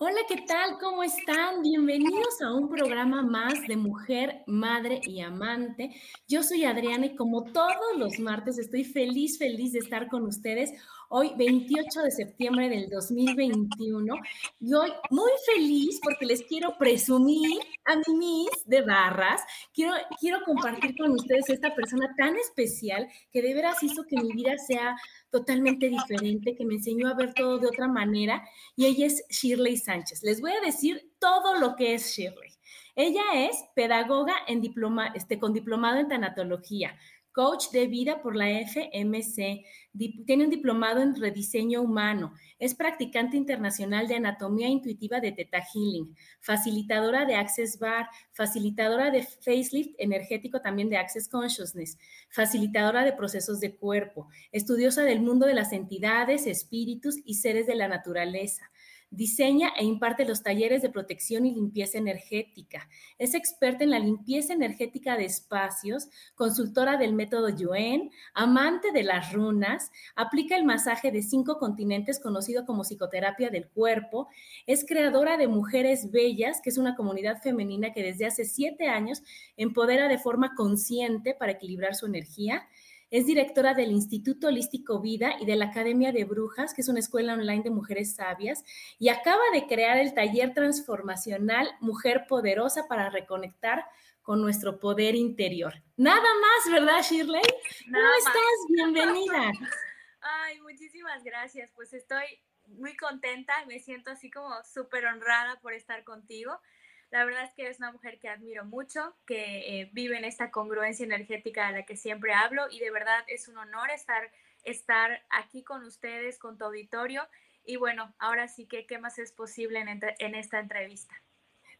Hola, ¿qué tal? ¿Cómo están? Bienvenidos a un programa más de Mujer, Madre y Amante. Yo soy Adriana y como todos los martes estoy feliz, feliz de estar con ustedes hoy 28 de septiembre del 2021 y hoy muy feliz porque les quiero presumir a mi Miss de Barras, quiero, quiero compartir con ustedes esta persona tan especial que de veras hizo que mi vida sea totalmente diferente, que me enseñó a ver todo de otra manera y ella es Shirley Sánchez. Les voy a decir todo lo que es Shirley. Ella es pedagoga en diploma, este, con diplomado en tanatología, coach de vida por la FMC, tiene un diplomado en rediseño humano, es practicante internacional de anatomía intuitiva de Theta Healing, facilitadora de Access Bar, facilitadora de facelift energético también de Access Consciousness, facilitadora de procesos de cuerpo, estudiosa del mundo de las entidades, espíritus y seres de la naturaleza Diseña e imparte los talleres de protección y limpieza energética. Es experta en la limpieza energética de espacios, consultora del método Yuen, amante de las runas, aplica el masaje de cinco continentes conocido como psicoterapia del cuerpo, es creadora de Mujeres Bellas, que es una comunidad femenina que desde hace siete años empodera de forma consciente para equilibrar su energía es directora del Instituto Holístico Vida y de la Academia de Brujas, que es una escuela online de mujeres sabias, y acaba de crear el taller transformacional Mujer Poderosa para reconectar con nuestro poder interior. Nada más, ¿verdad, Shirley? ¿Cómo estás? Bienvenida. Ay, muchísimas gracias. Pues estoy muy contenta, me siento así como súper honrada por estar contigo. La verdad es que eres una mujer que admiro mucho, que eh, vive en esta congruencia energética de la que siempre hablo y de verdad es un honor estar, estar aquí con ustedes, con tu auditorio. Y bueno, ahora sí que, ¿qué más es posible en, en esta entrevista?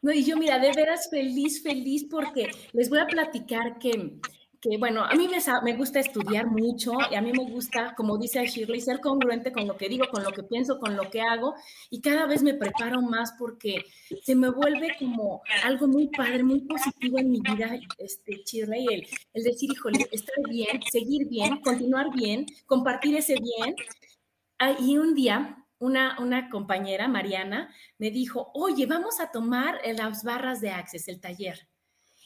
No, y yo mira, de veras feliz, feliz porque les voy a platicar que que bueno, a mí me, gusta estudiar mucho y a mí me gusta, como dice Shirley, ser congruente con lo que digo, con lo que pienso, con lo que hago y cada vez me preparo más porque se me vuelve como algo muy padre, muy positivo en mi vida, este, Shirley, el, el decir, híjole, estar bien, seguir bien, continuar bien, compartir ese bien. Ah, y un día una, una, compañera, Mariana, me dijo, oye, vamos a tomar las barras de Access, el taller.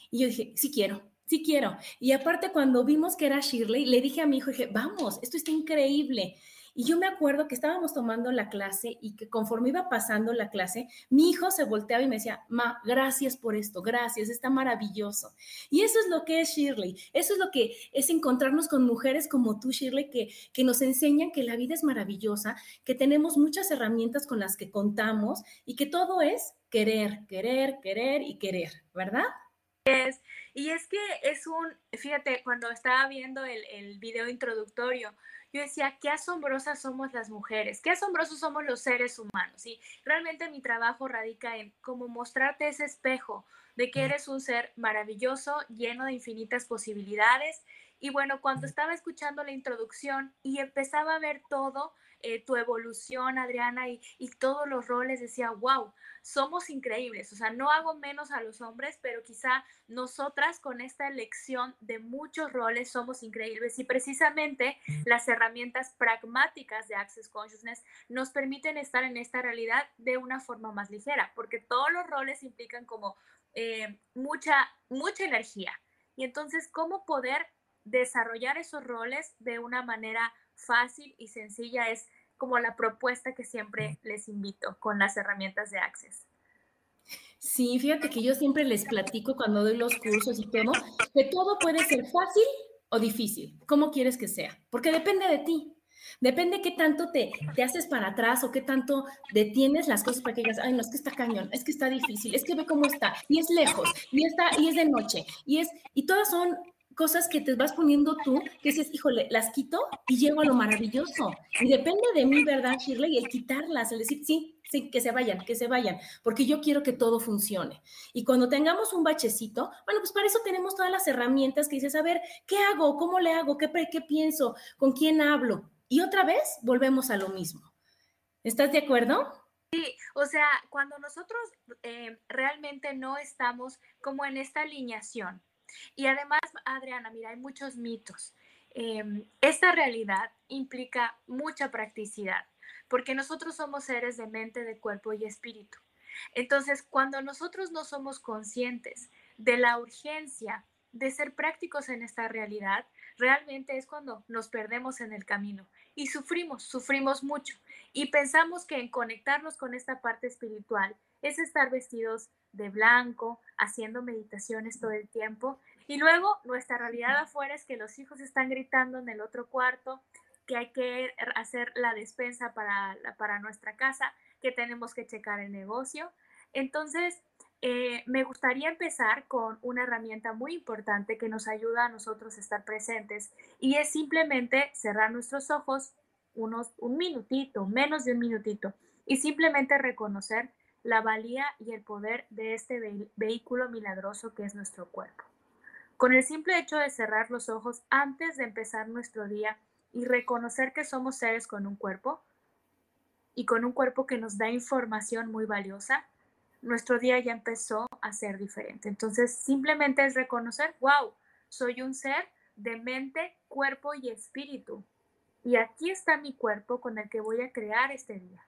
Y yo dije, sí quiero, Sí quiero. Y aparte, cuando vimos que era Shirley, le dije a mi hijo, dije, vamos, esto está increíble. Y yo me acuerdo que estábamos tomando la clase y que conforme iba pasando la clase, mi hijo se volteaba y me decía, Ma, gracias por esto, gracias, está maravilloso. Y eso es lo que es Shirley, eso es lo que es encontrarnos con mujeres como tú, Shirley, que, que nos enseñan que la vida es maravillosa, que tenemos muchas herramientas con las que contamos y que todo es querer, querer, querer y querer, ¿verdad? Es, y es que es un, fíjate, cuando estaba viendo el, el video introductorio, yo decía, qué asombrosas somos las mujeres, qué asombrosos somos los seres humanos. Y realmente mi trabajo radica en cómo mostrarte ese espejo de que eres un ser maravilloso, lleno de infinitas posibilidades Y bueno, cuando estaba escuchando la introducción y empezaba a ver todo, eh, tu evolución, Adriana, y, y, todos los roles, decía, wow, somos increíbles. O sea, no hago menos a los hombres, pero quizá nosotras con esta elección de muchos roles somos increíbles. Y precisamente las herramientas pragmáticas de Access Consciousness nos permiten estar en esta realidad de una forma más ligera, porque todos los roles implican como eh, mucha, mucha energía. Y entonces, ¿cómo poder desarrollar esos roles de una manera fácil y sencilla es como la propuesta que siempre les invito con las herramientas de Access. Sí, fíjate que yo siempre les platico cuando doy los cursos y todo, que todo puede ser fácil o difícil. ¿Cómo quieres que sea? Porque depende de ti. Depende qué tanto te, te haces para atrás o qué tanto detienes las cosas para que digas, ay, no, es que está cañón, es que está difícil, es que ve cómo está, y es lejos, y está, y es de noche, y es, y todas son cosas que te vas poniendo tú, que dices, híjole, las quito y llego a lo maravilloso. Y depende de mí, ¿verdad, Shirley? El quitarlas, el decir, sí, sí, que se vayan, que se vayan, porque yo quiero que todo funcione. Y cuando tengamos un bachecito, bueno, pues para eso tenemos todas las herramientas que dices, a ver, ¿qué hago? ¿Cómo le hago? ¿Qué, qué pienso? ¿Con quién hablo? Y otra vez volvemos a lo mismo. ¿Estás de acuerdo? Sí, o sea, cuando nosotros eh, realmente no estamos como en esta alineación, y además, Adriana, mira, hay muchos mitos. Em, esta realidad implica mucha practicidad, porque nosotros somos seres de mente, de cuerpo y espíritu. Entonces, cuando nosotros no somos conscientes de la urgencia de ser prácticos en esta realidad, realmente es cuando nos perdemos en el camino y sufrimos, sufrimos mucho. Y pensamos que en conectarnos con esta parte espiritual es estar vestidos de blanco, haciendo meditaciones todo el tiempo. Y luego nuestra realidad afuera es que los hijos están gritando en el otro cuarto, que hay que hacer la despensa para, para nuestra casa, que tenemos que checar el negocio. Entonces, eh, me gustaría empezar con una herramienta muy importante que nos ayuda a nosotros a estar presentes y es simplemente cerrar nuestros ojos unos un minutito, menos de un minutito y simplemente reconocer la valía y el poder de este vehículo milagroso que es nuestro cuerpo. Con el simple hecho de cerrar los ojos antes de empezar nuestro día y reconocer que somos seres con un cuerpo y con un cuerpo que nos da información muy valiosa, nuestro día ya empezó a ser diferente. Entonces, simplemente es reconocer, wow, soy un ser de mente, cuerpo y espíritu. Y aquí está mi cuerpo con el que voy a crear este día.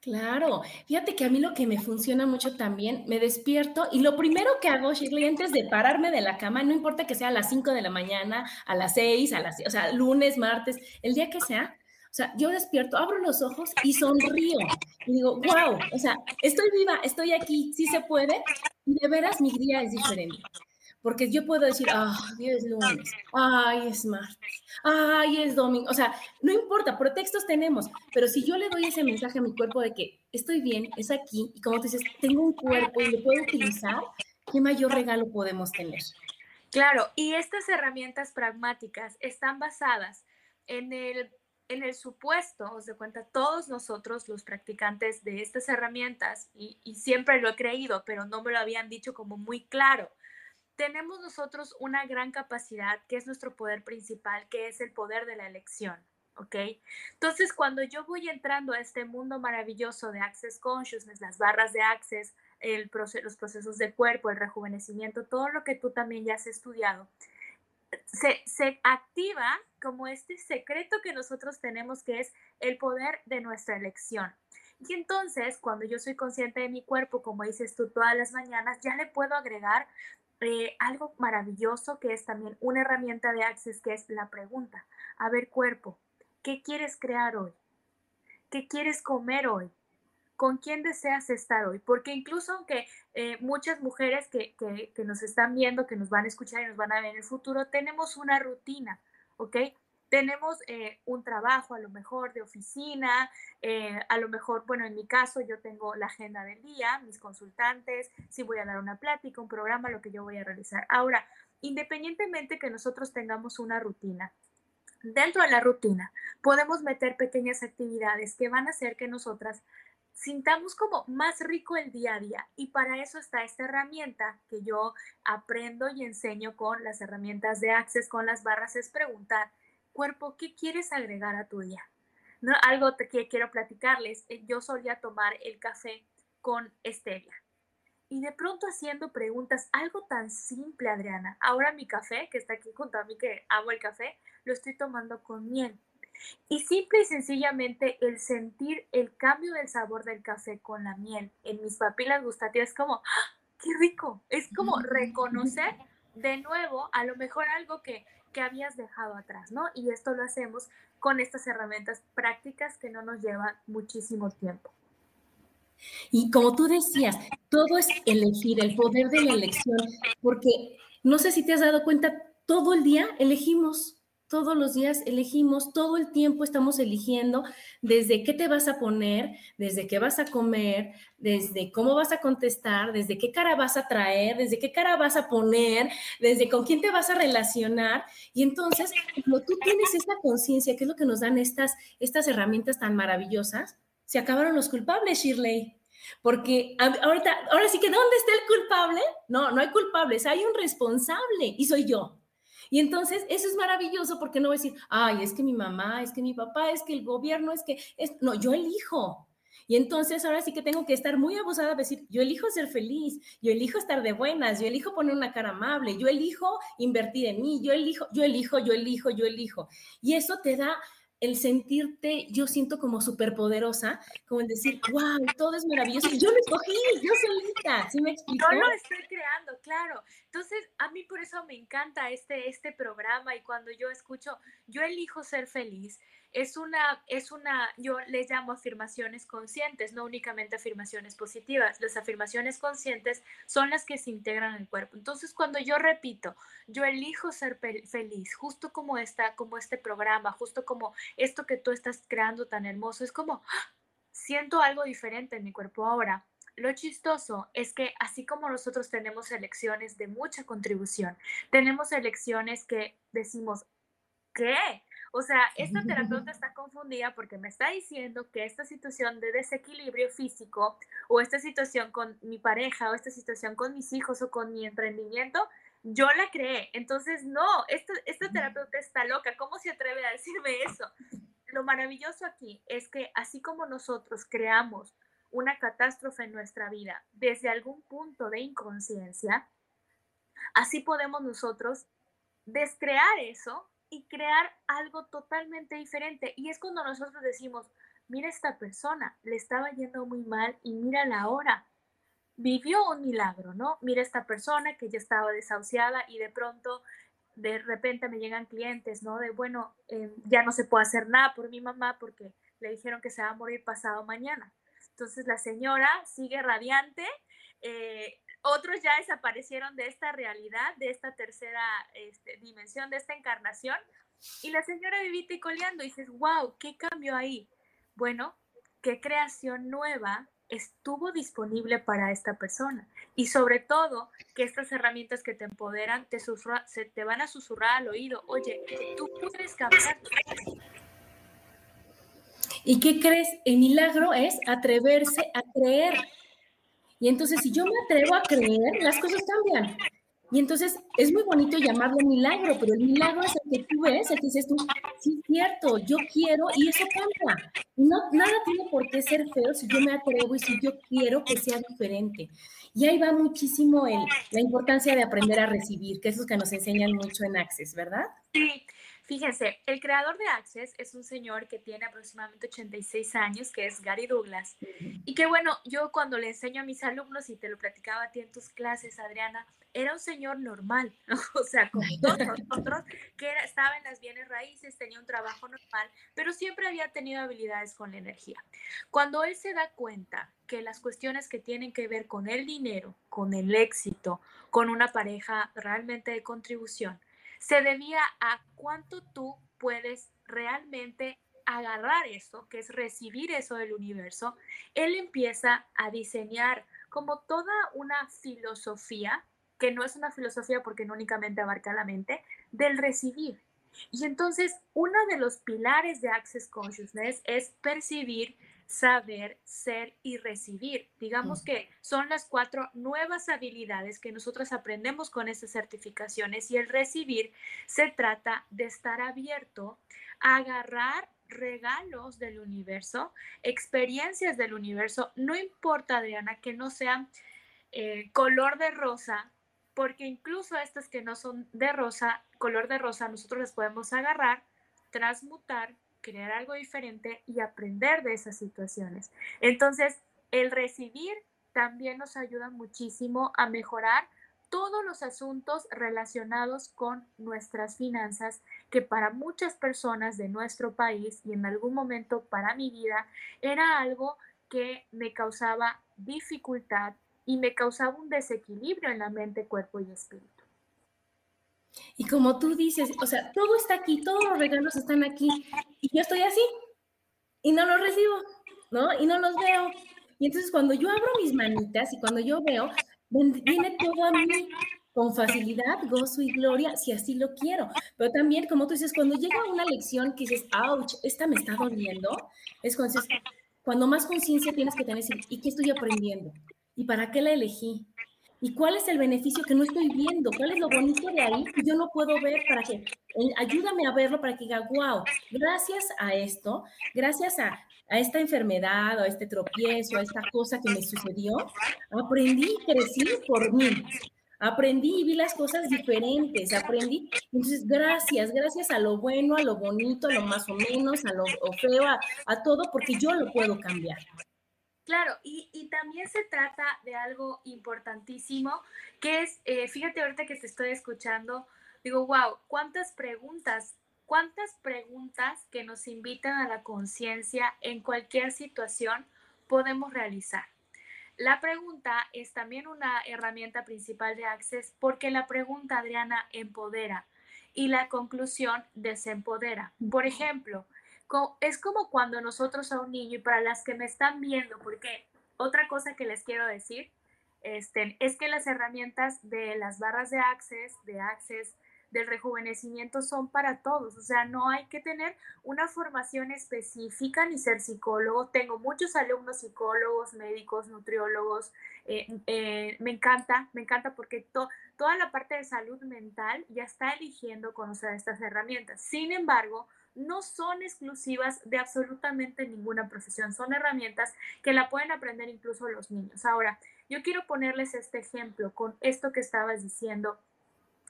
Claro, fíjate que a mí lo que me funciona mucho también, me despierto y lo primero que hago, Shirley, antes de pararme de la cama, no importa que sea a las 5 de la mañana, a las 6, a las, o sea, lunes, martes, el día que sea, o sea, yo despierto, abro los ojos y sonrío. Y digo, wow, o sea, estoy viva, estoy aquí, sí se puede. Y de veras mi día es diferente. Porque yo puedo decir, ah, es lunes, ay, es martes, ay, es domingo. O sea, no importa, pretextos tenemos, pero si yo le doy ese mensaje a mi cuerpo de que estoy bien, es aquí, y como tú dices, tengo un cuerpo y lo puedo utilizar, ¿qué mayor regalo podemos tener? Claro, y estas herramientas pragmáticas están basadas en el, en el supuesto, os de cuenta, todos nosotros, los practicantes de estas herramientas, y, y siempre lo he creído, pero no me lo habían dicho como muy claro tenemos nosotros una gran capacidad, que es nuestro poder principal, que es el poder de la elección. ¿ok? Entonces, cuando yo voy entrando a este mundo maravilloso de Access Consciousness, las barras de Access, el los procesos de cuerpo, el rejuvenecimiento, todo lo que tú también ya has estudiado, se, se activa como este secreto que nosotros tenemos, que es el poder de nuestra elección. Y entonces, cuando yo soy consciente de mi cuerpo, como dices tú todas las mañanas, ya le puedo agregar eh, algo maravilloso que es también una herramienta de Access, que es la pregunta. A ver, cuerpo, ¿qué quieres crear hoy? ¿Qué quieres comer hoy? ¿Con quién deseas estar hoy? Porque incluso aunque eh, muchas mujeres que, que, que nos están viendo, que nos van a escuchar y nos van a ver en el futuro, tenemos una rutina, ¿ok? Tenemos eh, un trabajo a lo mejor de oficina, eh, a lo mejor, bueno, en mi caso yo tengo la agenda del día, mis consultantes, si voy a dar una plática, un programa, lo que yo voy a realizar. Ahora, independientemente que nosotros tengamos una rutina, dentro de la rutina podemos meter pequeñas actividades que van a hacer que nosotras sintamos como más rico el día a día. Y para eso está esta herramienta que yo aprendo y enseño con las herramientas de Access, con las barras, es preguntar, cuerpo, ¿qué quieres agregar a tu día? ¿No? Algo que quiero platicarles, eh, yo solía tomar el café con stevia. Y de pronto haciendo preguntas, algo tan simple, Adriana. Ahora mi café, que está aquí junto a mí, que amo el café, lo estoy tomando con miel. Y simple y sencillamente el sentir el cambio del sabor del café con la miel en mis papilas gustativas es como, ¡ah! ¡qué rico! Es como reconocer de nuevo a lo mejor algo que, que habías dejado atrás, ¿no? Y esto lo hacemos con estas herramientas prácticas que no nos llevan muchísimo tiempo. Y como tú decías, todo es elegir, el poder de la elección, porque no sé si te has dado cuenta, todo el día elegimos todos los días elegimos, todo el tiempo estamos eligiendo desde qué te vas a poner, desde qué vas a comer, desde cómo vas a contestar, desde qué cara vas a traer, desde qué cara vas a poner, desde con quién te vas a relacionar. Y entonces, cuando tú tienes esta conciencia, que es lo que nos dan estas, estas herramientas tan maravillosas, se acabaron los culpables, Shirley. Porque ahorita, ahora sí que, ¿dónde está el culpable? No, no hay culpables, hay un responsable y soy yo. Y entonces eso es maravilloso porque no voy a decir, ay, es que mi mamá, es que mi papá, es que el gobierno, es que, es... no, yo elijo. Y entonces ahora sí que tengo que estar muy abusada de decir, yo elijo ser feliz, yo elijo estar de buenas, yo elijo poner una cara amable, yo elijo invertir en mí, yo elijo, yo elijo, yo elijo, yo elijo. Y eso te da el sentirte, yo siento como superpoderosa, como el decir, wow, todo es maravilloso. Yo lo escogí, yo solita, ¿sí me explico? Yo lo estoy creando, claro. Entonces, a mí por eso me encanta este, este programa y cuando yo escucho, yo elijo ser feliz, es una, es una, yo les llamo afirmaciones conscientes, no únicamente afirmaciones positivas. Las afirmaciones conscientes son las que se integran en el cuerpo. Entonces, cuando yo repito, yo elijo ser feliz, justo como está, como este programa, justo como esto que tú estás creando tan hermoso, es como, ¡ah! siento algo diferente en mi cuerpo ahora. Lo chistoso es que así como nosotros tenemos elecciones de mucha contribución, tenemos elecciones que decimos, ¿qué? O sea, esta terapeuta está confundida porque me está diciendo que esta situación de desequilibrio físico o esta situación con mi pareja o esta situación con mis hijos o con mi emprendimiento, yo la creé. Entonces, no, esta, esta terapeuta está loca. ¿Cómo se atreve a decirme eso? Lo maravilloso aquí es que así como nosotros creamos una catástrofe en nuestra vida desde algún punto de inconsciencia, así podemos nosotros descrear eso y crear algo totalmente diferente. Y es cuando nosotros decimos, mira esta persona, le estaba yendo muy mal y mira la hora. Vivió un milagro, ¿no? Mira esta persona que ya estaba desahuciada y de pronto, de repente me llegan clientes, ¿no? De, bueno, em, ya no se puede hacer nada por mi mamá porque le dijeron que se va a morir pasado mañana. Entonces la señora sigue radiante, eh, otros ya desaparecieron de esta realidad, de esta tercera este, dimensión, de esta encarnación. Y la señora vivita y coleando, y dices, wow, ¿qué cambió ahí? Bueno, ¿qué creación nueva estuvo disponible para esta persona? Y sobre todo, que estas herramientas que te empoderan te, se te van a susurrar al oído, oye, tú puedes cambiar. ¿Y qué crees? El milagro es atreverse a creer y entonces, si yo me atrevo a creer, las cosas cambian. Y entonces es muy bonito llamarlo milagro, pero el milagro es el que tú ves, el que dices tú, sí es cierto, yo quiero y eso cambia. No, nada tiene por qué ser feo si yo me atrevo y si yo quiero que sea diferente. Y ahí va muchísimo el, la importancia de aprender a recibir, que es lo que nos enseñan mucho en Access, ¿verdad? Sí, Fíjense, el creador de Access es un señor que tiene aproximadamente 86 años, que es Gary Douglas. Y que bueno, yo cuando le enseño a mis alumnos, y te lo platicaba a ti en tus clases, Adriana, era un señor normal, o sea, como todos nosotros, que era, estaba en las bienes raíces, tenía un trabajo normal, pero siempre había tenido habilidades con la energía. Cuando él se da cuenta que las cuestiones que tienen que ver con el dinero, con el éxito, con una pareja realmente de contribución, se debía a cuánto tú puedes realmente agarrar eso, que es recibir eso del universo, él empieza a diseñar como toda una filosofía, que no es una filosofía porque no únicamente abarca la mente, del recibir. Y entonces, uno de los pilares de Access Consciousness es percibir saber, ser y recibir. Digamos que son las cuatro nuevas habilidades que nosotros aprendemos con estas certificaciones y el recibir se trata de estar abierto a agarrar regalos del universo, experiencias del universo, no importa Adriana que no sean eh, color de rosa, porque incluso estas que no son de rosa, color de rosa, nosotros las podemos agarrar, transmutar, crear algo diferente y aprender de esas situaciones. Entonces, el recibir también nos ayuda muchísimo a mejorar todos los asuntos relacionados con nuestras finanzas, que para muchas personas de nuestro país y en algún momento para mi vida era algo que me causaba dificultad y me causaba un desequilibrio en la mente, cuerpo y espíritu. Y como tú dices, o sea, todo está aquí, todos los regalos están aquí, y yo estoy así, y no los recibo, ¿no? Y no los veo. Y entonces cuando yo abro mis manitas y cuando yo veo, viene todo a mí con facilidad, gozo y gloria, si así lo quiero. Pero también, como tú dices, cuando llega una lección que dices, ouch, esta me está doliendo, es cuando, más conciencia tienes que tener, ¿y qué estoy aprendiendo? ¿Y para qué la elegí? ¿Y cuál es el beneficio que no estoy viendo? ¿Cuál es lo bonito de ahí que yo no puedo ver para que, ayúdame a verlo para que diga, wow, gracias a esto, gracias a, a esta enfermedad a este tropiezo, a esta cosa que me sucedió, aprendí y crecí por mí. Aprendí y vi las cosas diferentes, aprendí. Entonces, gracias, gracias a lo bueno, a lo bonito, a lo más o menos, a lo feo, a todo, porque yo lo puedo cambiar. Claro, y, también se trata de algo importantísimo, que es, eh, fíjate ahorita que te estoy escuchando, digo, wow, cuántas preguntas, cuántas preguntas que nos invitan a la conciencia en cualquier situación podemos realizar. La pregunta es también una herramienta principal de Access porque la pregunta, Adriana, empodera y la conclusión desempodera. Por ejemplo, es como cuando nosotros a un niño, y para las que me están viendo, porque otra cosa que les quiero decir este, es que las herramientas de las barras de Access, de Access, del rejuvenecimiento son para todos, o sea, no hay que tener una formación específica ni ser psicólogo. Tengo muchos alumnos psicólogos, médicos, nutriólogos, eh, eh, me encanta, me encanta porque toda la parte de salud mental ya está eligiendo conocer estas herramientas. Sin embargo, no son exclusivas de absolutamente ninguna profesión, son herramientas que la pueden aprender incluso los niños. Ahora, yo quiero ponerles este ejemplo con esto que estabas diciendo.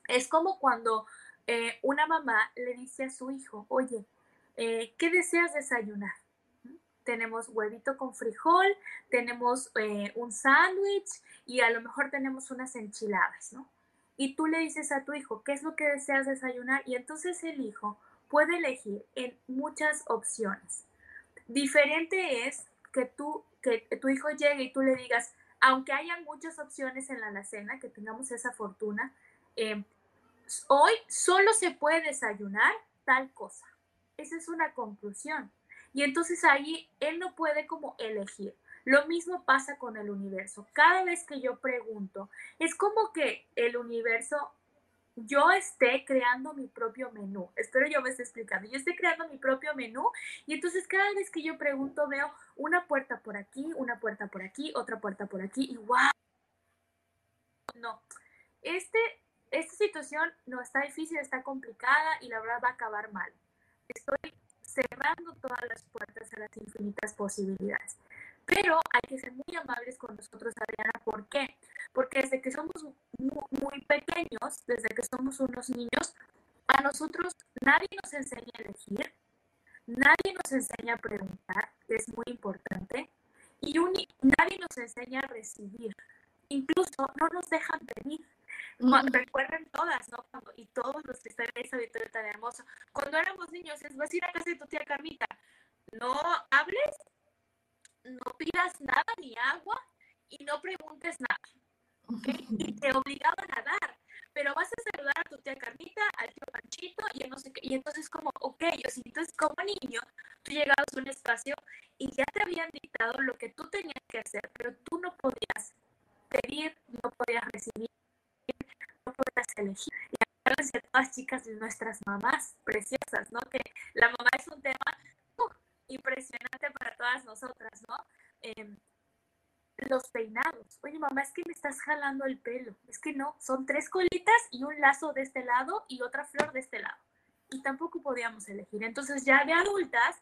Es como cuando eh, una mamá le dice a su hijo, oye, eh, ¿qué deseas desayunar? Tenemos huevito con frijol, tenemos eh, un sándwich y a lo mejor tenemos unas enchiladas, ¿no? Y tú le dices a tu hijo, ¿qué es lo que deseas desayunar? Y entonces el hijo puede elegir en muchas opciones. Diferente es que tú, que tu hijo llegue y tú le digas, aunque haya muchas opciones en la alacena, que tengamos esa fortuna, eh, hoy solo se puede desayunar tal cosa. Esa es una conclusión. Y entonces ahí él no puede como elegir. Lo mismo pasa con el universo. Cada vez que yo pregunto, es como que el universo yo esté creando mi propio menú. Espero yo me esté explicando. Yo estoy creando mi propio menú y entonces cada vez que yo pregunto veo una puerta por aquí, una puerta por aquí, otra puerta por aquí y wow. No, este, esta situación no está difícil, está complicada y la verdad va a acabar mal. Estoy cerrando todas las puertas a las infinitas posibilidades. Pero hay que ser muy amables con nosotros, Adriana. ¿Por qué? Porque desde que somos muy, pequeños, desde que somos unos niños, a nosotros nadie nos enseña a elegir, nadie nos enseña a preguntar, que es muy importante, y nadie nos enseña a recibir. Incluso no nos dejan pedir. Recuerden todas, ¿no? y todos los que están en esa auditorio tan hermoso. Cuando éramos niños, es vas a ir a casa de tu tía Carmita. No hables no pidas nada ni agua y no preguntes nada. Y te obligaban a dar. Pero vas a saludar a tu tía Carmita, al tío Panchito, y no sé qué. Y entonces como, ok, entonces como niño, tú llegabas a un espacio y ya te habían dictado lo que tú tenías que hacer, pero tú no podías pedir, no podías recibir, no podías elegir. Y a todas chicas de nuestras mamás preciosas, ¿no? Que la mamá es un tema impresionante para todas nosotras, ¿no? Em, los peinados. Oye, mamá, es que me estás jalando el pelo. Es que no, son tres colitas y un lazo de este lado y otra flor de este lado. Y tampoco podíamos elegir. Entonces ya de adultas,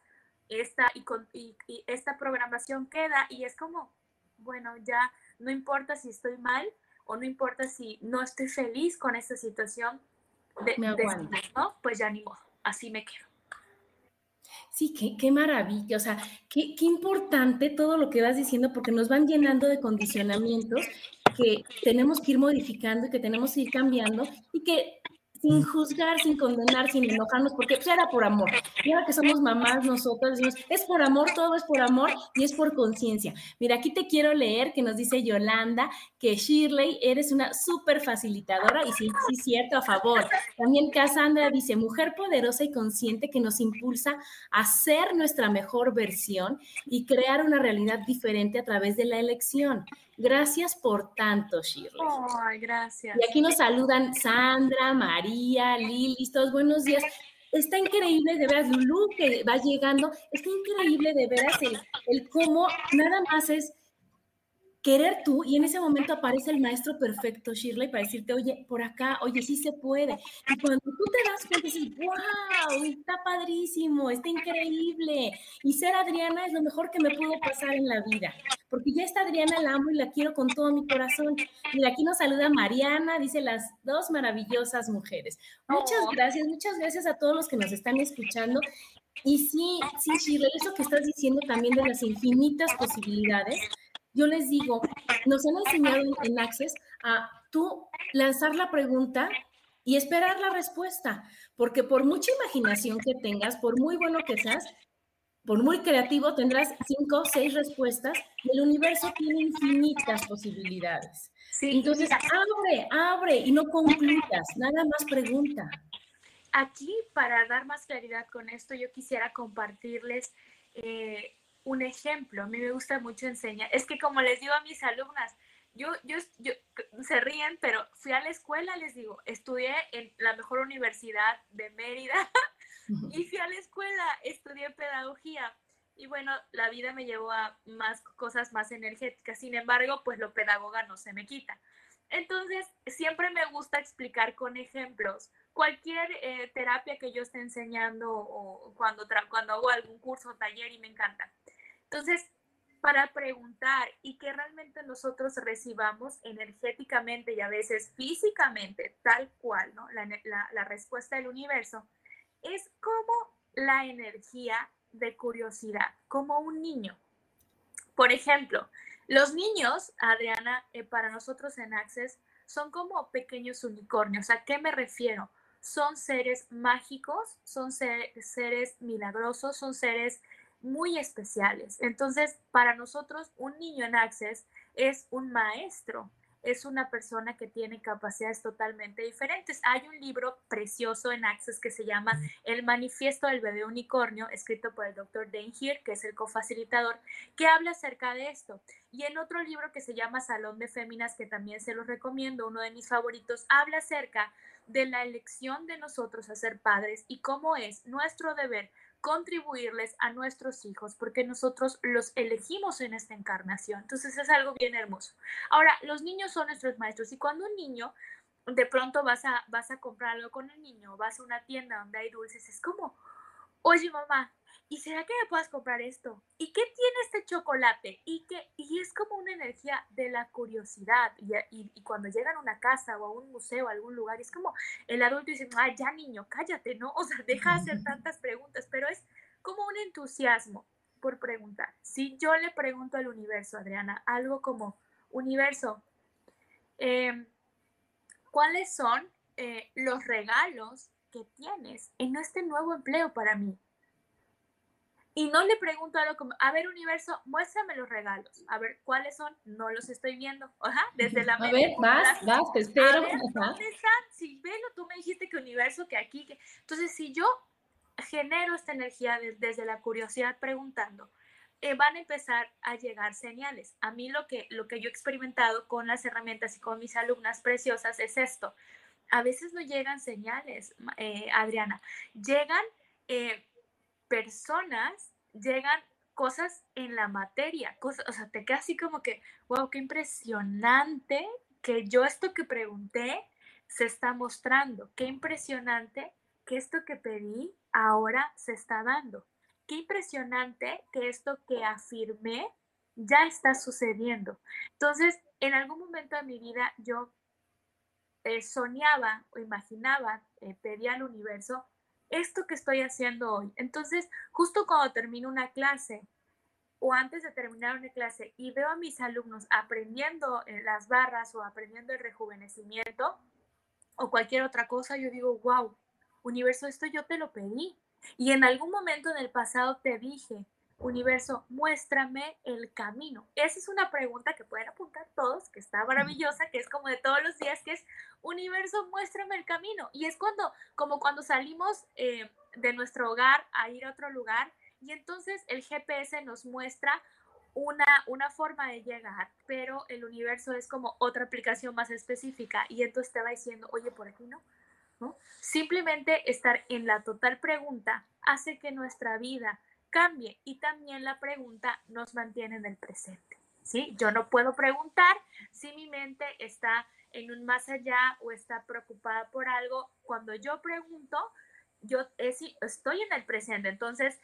esta, y, con, y, esta programación queda y es como, bueno, ya no importa si estoy mal o no importa si no estoy feliz con esta situación, de, ¿no? Pues ya ni modo, así me quedo. Sí, qué, qué, maravilla, o sea, qué, qué, importante todo lo que vas diciendo, porque nos van llenando de condicionamientos que tenemos que ir modificando y que tenemos que ir cambiando y que sin juzgar, sin condenar, sin enojarnos, porque pues, era por amor. Y ahora que somos mamás, nosotros decimos, es por amor, todo es por amor y es por conciencia. Mira, aquí te quiero leer que nos dice Yolanda que Shirley, eres una súper facilitadora y sí, sí, cierto, a favor. También Cassandra dice, mujer poderosa y consciente que nos impulsa a ser nuestra mejor versión y crear una realidad diferente a través de la elección. Gracias por tanto, Shirley. Ay, gracias. Y aquí nos saludan Sandra, María, Lilis, todos buenos días. Está increíble de veras, Lulu, que va llegando, está increíble de veras el, el cómo nada más es querer tú y en ese momento aparece el maestro perfecto, Shirley, para decirte, oye, por acá, oye, sí se puede. Y cuando tú te das cuenta, dices, wow, está padrísimo, está increíble. Y ser Adriana es lo mejor que me pudo pasar en la vida, porque ya está Adriana la amo y la quiero con todo mi corazón. Mira, aquí nos saluda Mariana, dice las dos maravillosas mujeres. Muchas oh. gracias, muchas gracias a todos los que nos están escuchando. Y sí, sí, Shirley, eso que estás diciendo también de las infinitas posibilidades yo les digo, nos han enseñado en Access a tú lanzar la pregunta y esperar la respuesta, porque por mucha imaginación que tengas, por muy bueno que seas, por muy creativo, tendrás cinco, seis respuestas y el universo tiene infinitas posibilidades. Entonces, abre, abre y no concluyas, nada más pregunta. Aquí, para dar más claridad con esto, yo quisiera compartirles eh, un ejemplo. A mí me gusta mucho enseñar. Es que como les digo a mis alumnas, yo, yo, yo, se ríen, pero fui a la escuela, les digo, estudié en la mejor universidad de Mérida y fui a la escuela, estudié pedagogía. Y bueno, la vida me llevó a más cosas más energéticas. Sin embargo, pues lo pedagoga no se me quita. Entonces, siempre me gusta explicar con ejemplos cualquier eh, terapia que yo esté enseñando o cuando, cuando hago algún curso o taller y me encanta. Entonces, para preguntar y que realmente nosotros recibamos energéticamente y a veces físicamente, tal cual, ¿no? La, la respuesta del universo, es como la energía de curiosidad, como un niño. Por ejemplo, los niños, Adriana, eh, para nosotros en Access, son como pequeños unicornios. ¿A qué me refiero? Son seres mágicos, son seres milagrosos, son seres muy especiales. Entonces, para nosotros, un niño en Access es un maestro, es una persona que tiene capacidades totalmente diferentes. Hay un libro precioso en Access que se llama El Manifiesto del Bebé Unicornio, escrito por el doctor Dane Heer, que es el cofacilitador, que habla acerca de esto. Y en otro libro que se llama Salón de Féminas, que también se los recomiendo, uno de mis favoritos, habla acerca de la elección de nosotros a ser padres y cómo es nuestro deber contribuirles a nuestros hijos, porque nosotros los elegimos en esta encarnación. Entonces es algo bien hermoso. Ahora, los niños son nuestros maestros y cuando un niño, de pronto vas a, vas a comprar algo con el niño, vas a una tienda donde hay dulces, es como, oye mamá, ¿y será que me puedas comprar esto? ¿Y qué tiene este chocolate? Y, que, y es como una energía de la curiosidad. Y, y, cuando llegan a una casa o a un museo, a algún lugar, es como el adulto dice, ay, ya niño, cállate, ¿no? O sea, deja de hacer tantas preguntas, pero es como un entusiasmo por preguntar. Si yo le pregunto al universo, Adriana, algo como, universo, em, ¿cuáles son eh, los regalos que tienes en este nuevo empleo para mí? Y no le pregunto algo como, a ver, universo, muéstrame los regalos. A ver, ¿cuáles son? No los estoy viendo. Ajá, desde la A ver, vas, vas, te espero. ¿Dónde están? Si velo, tú me dijiste que universo, que aquí, que... Entonces, si yo genero esta energía desde la curiosidad preguntando, eh, van a empezar a llegar señales. A mí lo que, lo que yo he experimentado con las herramientas y con mis alumnas preciosas es esto. A veces no llegan señales, eh, Adriana. Llegan... Eh, personas llegan cosas en la materia, cosas, o sea, te queda así como que, wow, qué impresionante que yo esto que pregunté se está mostrando, qué impresionante que esto que pedí ahora se está dando, qué impresionante que esto que afirmé ya está sucediendo. Entonces, en algún momento de mi vida yo eh, soñaba o imaginaba, eh, pedía al universo esto que estoy haciendo hoy. Entonces, justo cuando termino una clase o antes de terminar una clase y veo a mis alumnos aprendiendo eh, las barras o aprendiendo el rejuvenecimiento o cualquier otra cosa, yo digo, wow, universo, esto yo te lo pedí. Y en algún momento en el pasado te dije, universo, muéstrame el camino. Esa es una pregunta que pueden apuntar todos, que está maravillosa, que es como de todos los días, que es, universo, muéstrame el camino. Y es cuando, como cuando salimos eh, de nuestro hogar a ir a otro lugar y entonces el GPS nos muestra una, una forma de llegar, pero el universo es como otra aplicación más específica y entonces te va diciendo, oye, por aquí no. ¿No? Simplemente estar en la total pregunta hace que nuestra vida cambie y también la pregunta nos mantiene en el presente. ¿sí? Yo no puedo preguntar si mi mente está en un más allá o está preocupada por algo. Cuando yo pregunto, yo estoy en el presente. Entonces,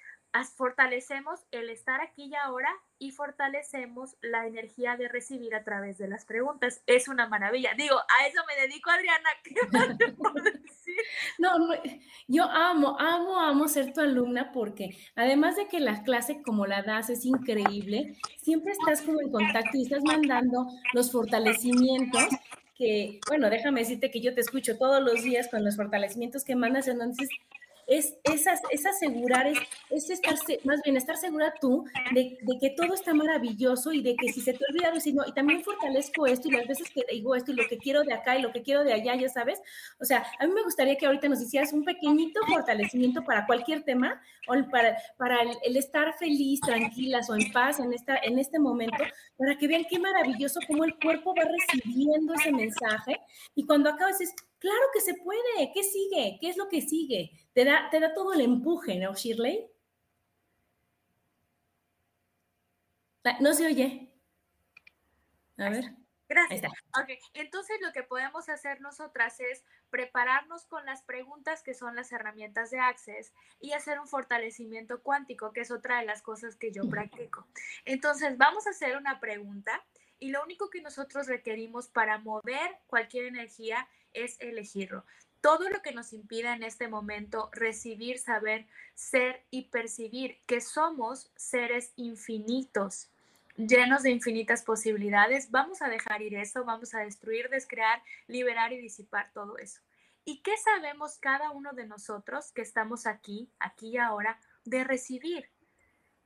fortalecemos el estar aquí y ahora y fortalecemos la energía de recibir a través de las preguntas. Es una maravilla. Digo, a eso me dedico, Adriana. ¿Qué más te puedo? No, yo amo, amo, amo ser tu alumna porque además de que la clase como la das es increíble, siempre estás como en contacto y estás mandando los fortalecimientos que, bueno, déjame decirte que yo te escucho todos los días con los fortalecimientos que mandas, entonces es, esas, es asegurar, es, es estar, más bien estar segura tú de, de, que todo está maravilloso y de que si se te olvida decir, no, y también fortalezco esto y las veces que digo esto y lo que quiero de acá y lo que quiero de allá, ya sabes. O sea, a mí me gustaría que ahorita nos hicieras un pequeñito fortalecimiento para cualquier tema o para, para el, estar feliz, tranquilas o en paz en, esta, en este momento, para que vean qué maravilloso cómo el cuerpo va recibiendo ese mensaje y cuando acabas es Claro que se puede. ¿Qué sigue? ¿Qué es lo que sigue? Te da, te da todo el empuje, ¿no, Shirley? Ah, no se oye. A ver. Gracias. Ok, entonces lo que podemos hacer nosotras es prepararnos con las preguntas que son las herramientas de Access y hacer un fortalecimiento cuántico, que es otra de las cosas que yo practico. Entonces, vamos a hacer una pregunta y lo único que nosotros requerimos para mover cualquier energía es elegirlo. Todo lo que nos impida en este momento recibir, saber, ser y percibir que somos seres infinitos, llenos de infinitas posibilidades, vamos a dejar ir eso, vamos a destruir, descrear, liberar y disipar todo eso. ¿Y qué sabemos cada uno de nosotros que estamos aquí, aquí y ahora, de recibir?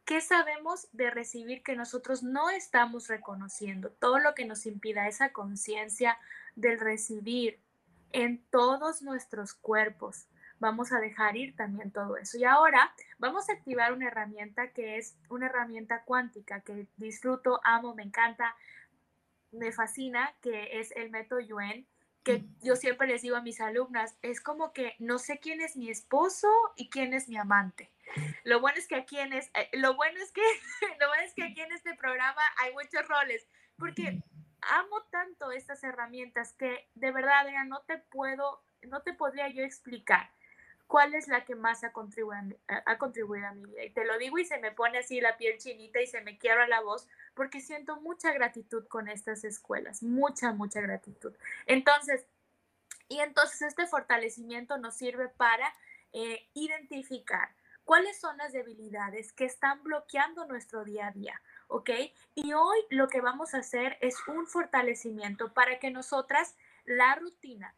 ¿Qué sabemos de recibir que nosotros no estamos reconociendo? Todo lo que nos impida esa conciencia del recibir, en todos nuestros cuerpos. Vamos a dejar ir también todo eso. Y ahora vamos a activar una herramienta que es una herramienta cuántica que disfruto, amo, me encanta, me fascina, que es el método Yuen, que yo siempre les digo a mis alumnas, es como que no sé quién es mi esposo y quién es mi amante. Lo bueno es que aquí en es, eh, lo bueno es que lo bueno es que aquí en este programa hay muchos roles, porque amo tanto estas herramientas que de verdad, Adrián, no te puedo, no te podría yo explicar cuál es la que más ha contribuido, ha contribuido a mi vida. Y te lo digo y se me pone así la piel chinita y se me quiebra la voz porque siento mucha gratitud con estas escuelas, mucha, mucha gratitud. Entonces, y entonces este fortalecimiento nos sirve para eh, identificar cuáles son las debilidades que están bloqueando nuestro día a día. ¿Ok? Y hoy lo que vamos a hacer es un fortalecimiento para que nosotras la rutina,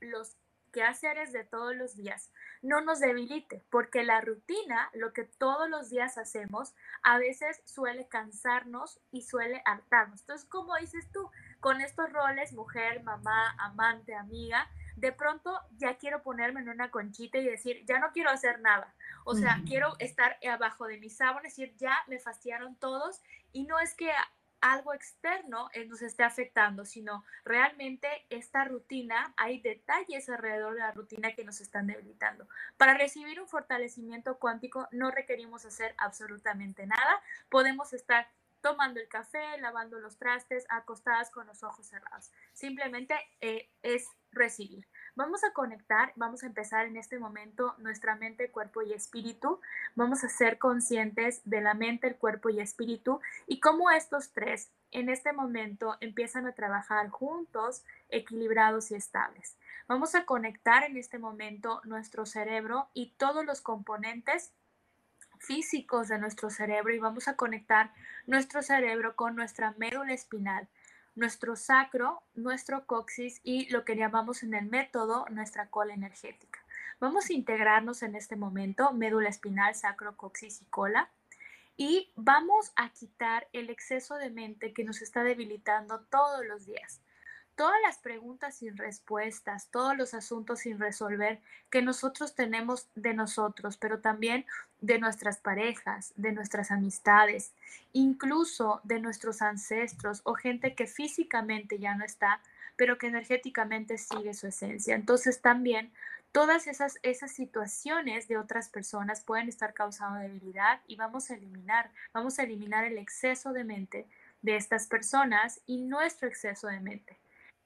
los quehaceres de todos los días, no nos debilite, porque la rutina, lo que todos los días hacemos, a veces suele cansarnos y suele hartarnos. Entonces, como dices tú, con estos roles, mujer, mamá, amante, amiga, de pronto ya quiero ponerme en una conchita y decir, ya no quiero hacer nada. O sea, quiero estar abajo de mis sábanas y decir, ya me fastidiaron todos. Y no es que algo externo nos esté afectando, sino realmente esta rutina, hay detalles alrededor de la rutina que nos están debilitando. Para recibir un fortalecimiento cuántico no requerimos hacer absolutamente nada, podemos estar tomando el café, lavando los trastes, acostadas con los ojos cerrados. Simplemente eh, es recibir. Vamos a conectar, vamos a empezar en este momento nuestra mente, cuerpo y espíritu. Vamos a ser conscientes de la mente, el cuerpo y espíritu y cómo estos tres en este momento empiezan a trabajar juntos, equilibrados y estables. Vamos a conectar en este momento nuestro cerebro y todos los componentes físicos de nuestro cerebro y vamos a conectar nuestro cerebro con nuestra médula espinal nuestro sacro, nuestro coxis y lo que llamamos en el método nuestra cola energética. Vamos a integrarnos en este momento, médula espinal, sacro, coxis y cola. Y vamos a quitar el exceso de mente que nos está debilitando todos los días todas las preguntas sin respuestas, todos los asuntos sin resolver que nosotros tenemos de nosotros, pero también de nuestras parejas, de nuestras amistades, incluso de nuestros ancestros o gente que físicamente ya no está, pero que energéticamente sigue su esencia. Entonces también todas esas, esas situaciones de otras personas pueden estar causando debilidad y vamos a eliminar, vamos a eliminar el exceso de mente de estas personas y nuestro exceso de mente.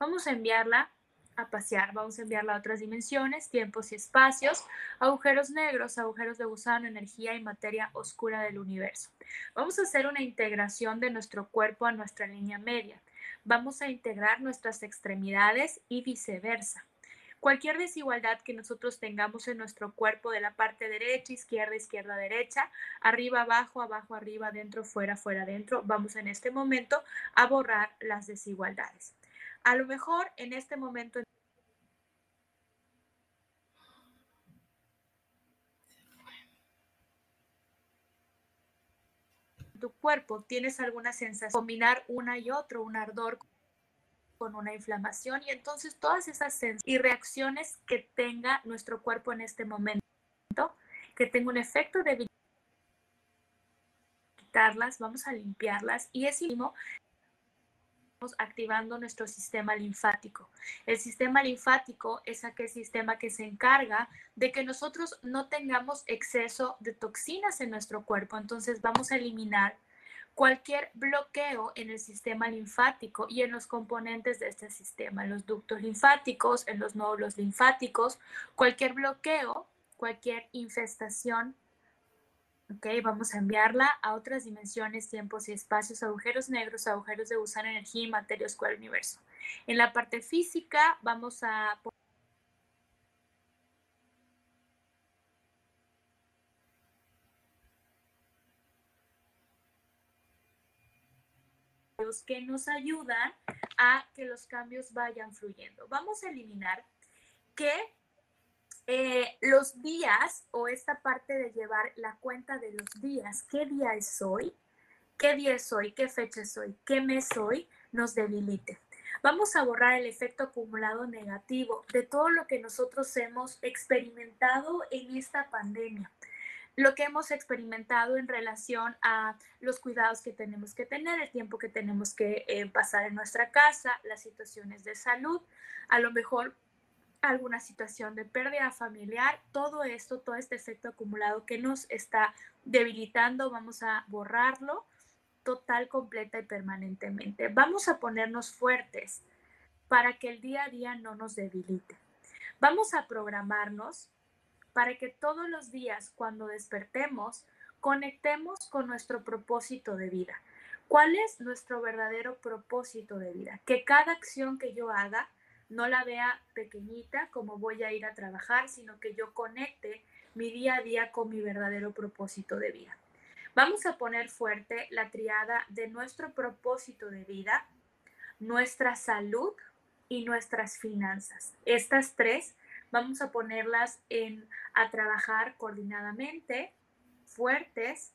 Vamos a enviarla a pasear, vamos a enviarla a otras dimensiones, tiempos y espacios, agujeros negros, agujeros de gusano, energía y materia oscura del universo. Vamos a hacer una integración de nuestro cuerpo a nuestra línea media. Vamos a integrar nuestras extremidades y viceversa. Cualquier desigualdad que nosotros tengamos en nuestro cuerpo de la parte derecha, izquierda, izquierda, derecha, arriba, abajo, abajo, arriba, dentro, fuera, fuera, dentro, vamos en este momento a borrar las desigualdades. A lo mejor en este momento tu cuerpo tienes alguna sensación, combinar una y otra, un ardor con una inflamación y entonces todas esas sensaciones y reacciones que tenga nuestro cuerpo en este momento, que tenga un efecto de quitarlas, vamos a limpiarlas y es mismo activando nuestro sistema linfático. El sistema linfático es aquel sistema que se encarga de que nosotros no tengamos exceso de toxinas en nuestro cuerpo. Entonces vamos a eliminar cualquier bloqueo en el sistema linfático y en los componentes de este sistema, en los ductos linfáticos, en los nódulos linfáticos, cualquier bloqueo, cualquier infestación Ok, vamos a enviarla a otras dimensiones, tiempos y espacios, agujeros negros, agujeros de gusano, energía y materia oscura del universo. En la parte física vamos a que nos ayudan a que los cambios vayan fluyendo. Vamos a eliminar que eh, los días o esta parte de llevar la cuenta de los días, qué día es hoy, qué día es hoy, qué fecha es hoy, qué mes hoy, nos debilite. Vamos a borrar el efecto acumulado negativo de todo lo que nosotros hemos experimentado en esta pandemia. Lo que hemos experimentado en relación a los cuidados que tenemos que tener, el tiempo que tenemos que eh, pasar en nuestra casa, las situaciones de salud, a lo mejor alguna situación de pérdida familiar, todo esto, todo este efecto acumulado que nos está debilitando, vamos a borrarlo total, completa y permanentemente. Vamos a ponernos fuertes para que el día a día no nos debilite. Vamos a programarnos para que todos los días cuando despertemos conectemos con nuestro propósito de vida. ¿Cuál es nuestro verdadero propósito de vida? Que cada acción que yo haga no la vea pequeñita como voy a ir a trabajar, sino que yo conecte mi día a día con mi verdadero propósito de vida. Vamos a poner fuerte la triada de nuestro propósito de vida, nuestra salud y nuestras finanzas. Estas tres vamos a ponerlas en a trabajar coordinadamente, fuertes,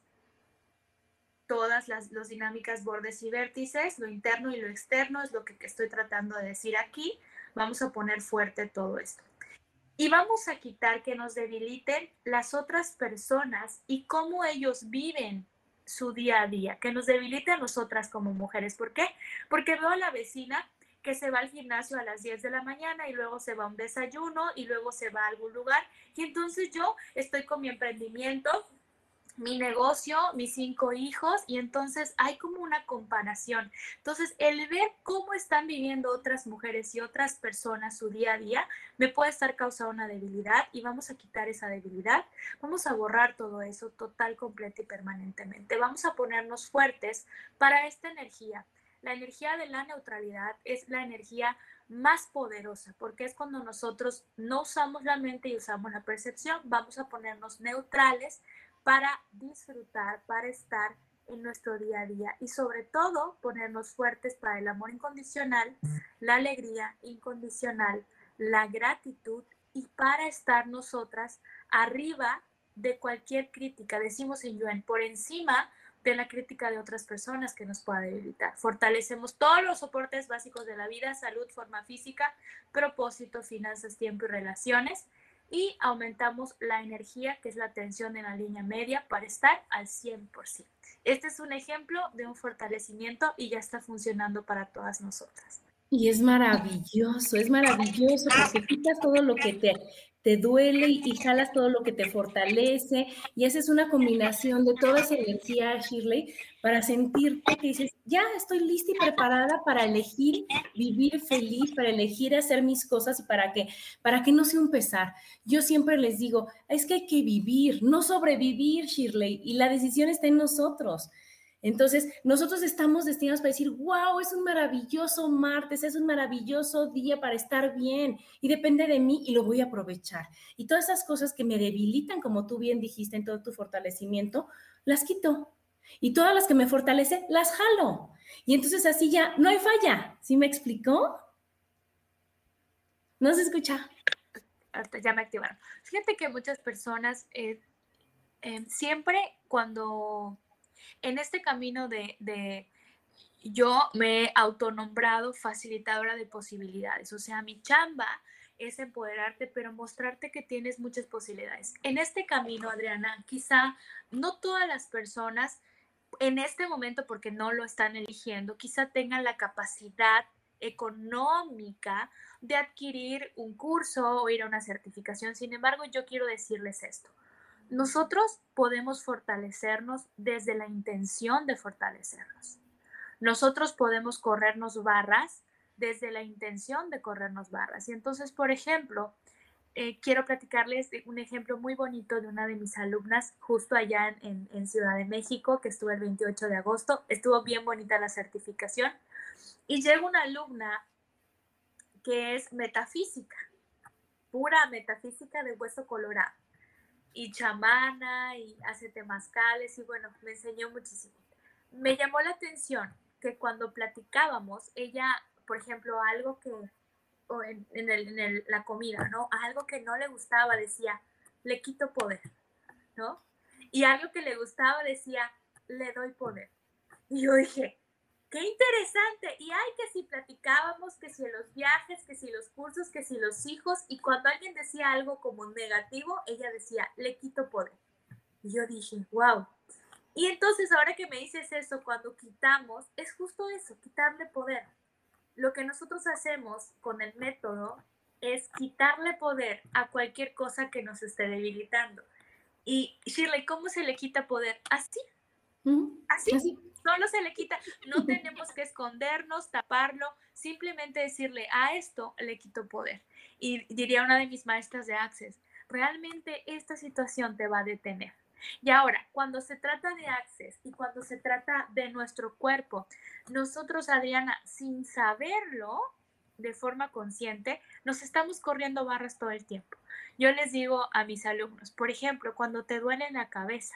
todas las dinámicas bordes y vértices, lo interno y lo externo es lo que estoy tratando de decir aquí. Vamos a poner fuerte todo esto. Y vamos a quitar que nos debiliten las otras personas y cómo ellos viven su día a día, que nos debilite a nosotras como mujeres. ¿Por qué? Porque veo a la vecina que se va al gimnasio a las 10 de la mañana y luego se va a un desayuno y luego se va a algún lugar. Y entonces yo estoy con mi emprendimiento, mi negocio, mis cinco hijos, y entonces hay como una comparación. Entonces, el ver cómo están viviendo otras mujeres y otras personas su día a día me puede estar causando una debilidad y vamos a quitar esa debilidad, vamos a borrar todo eso total, completo y permanentemente. Vamos a ponernos fuertes para esta energía. La energía de la neutralidad es la energía más poderosa, porque es cuando nosotros no usamos la mente y usamos la percepción, vamos a ponernos neutrales para disfrutar, para estar en nuestro día a día y sobre todo ponernos fuertes para el amor incondicional, la alegría incondicional, la gratitud y para estar nosotras arriba de cualquier crítica, decimos en Yuen, por encima de la crítica de otras personas que nos pueda debilitar. Fortalecemos todos los soportes básicos de la vida, salud, forma física, propósito, finanzas, tiempo y relaciones y aumentamos la energía, que es la tensión en la línea media, para estar al 100%. Este es un ejemplo de un fortalecimiento y ya está funcionando para todas nosotras. Y es maravilloso, es maravilloso porque quitas todo lo que te te duele y, jalas todo lo que te fortalece y haces una combinación de toda esa energía, Shirley, para sentirte que dices, ya estoy lista y preparada para elegir vivir feliz, para elegir hacer mis cosas y para que, para que no sea un pesar. Yo siempre les digo, es que hay que vivir, no sobrevivir, Shirley, y la decisión está en nosotros. Entonces, nosotros estamos destinados para decir, wow, es un maravilloso martes, es un maravilloso día para estar bien y depende de mí y lo voy a aprovechar. Y todas esas cosas que me debilitan, como tú bien dijiste en todo tu fortalecimiento, las quito. Y todas las que me fortalecen, las jalo. Y entonces así ya no hay falla. ¿Sí me explicó? ¿No se escucha? Ya me activaron. Fíjate que muchas personas eh, eh, siempre cuando en este camino de, yo me he autonombrado facilitadora de posibilidades, o sea, mi chamba es empoderarte, pero mostrarte que tienes muchas posibilidades. En este camino, Adriana, quizá no todas las personas en este momento, porque no lo están eligiendo, quizá tengan la capacidad económica de adquirir un curso o ir a una certificación. Sin embargo, yo quiero decirles esto. Nosotros podemos fortalecernos desde la intención de fortalecernos. Nosotros podemos corrernos barras desde la intención de corrernos barras. Y entonces, por ejemplo, eh, quiero platicarles un ejemplo muy bonito de una de mis alumnas justo allá en, en, Ciudad de México, que estuvo el 28 de agosto. Estuvo bien bonita la certificación. Y llega una alumna que es metafísica, pura metafísica de hueso colorado y chamana y hace temazcales y bueno, me enseñó muchísimo. Me llamó la atención que cuando platicábamos, ella, por ejemplo, algo que, o en, el, la comida, ¿no? Algo que no le gustaba decía, le quito poder, ¿no? Y algo que le gustaba decía, le doy poder. Y yo dije, Qué interesante. Y hay que si platicábamos, que si los viajes, que si los cursos, que si los hijos, y cuando alguien decía algo como negativo, ella decía, le quito poder. Y yo dije, wow. Y entonces ahora que me dices eso, cuando quitamos, es justo eso, quitarle poder. Lo que nosotros hacemos con el método es quitarle poder a cualquier cosa que nos esté debilitando. Y Shirley, ¿cómo se le quita poder? Así. Así. Así solo se le quita, no tenemos que escondernos, taparlo, simplemente decirle a esto le quito poder. Y diría una de mis maestras de Access, realmente esta situación te va a detener. Y ahora, cuando se trata de Access y cuando se trata de nuestro cuerpo, nosotros, Adriana, sin saberlo, de forma consciente, nos estamos corriendo barras todo el tiempo. Yo les digo a mis alumnos, por ejemplo, cuando te duele la cabeza,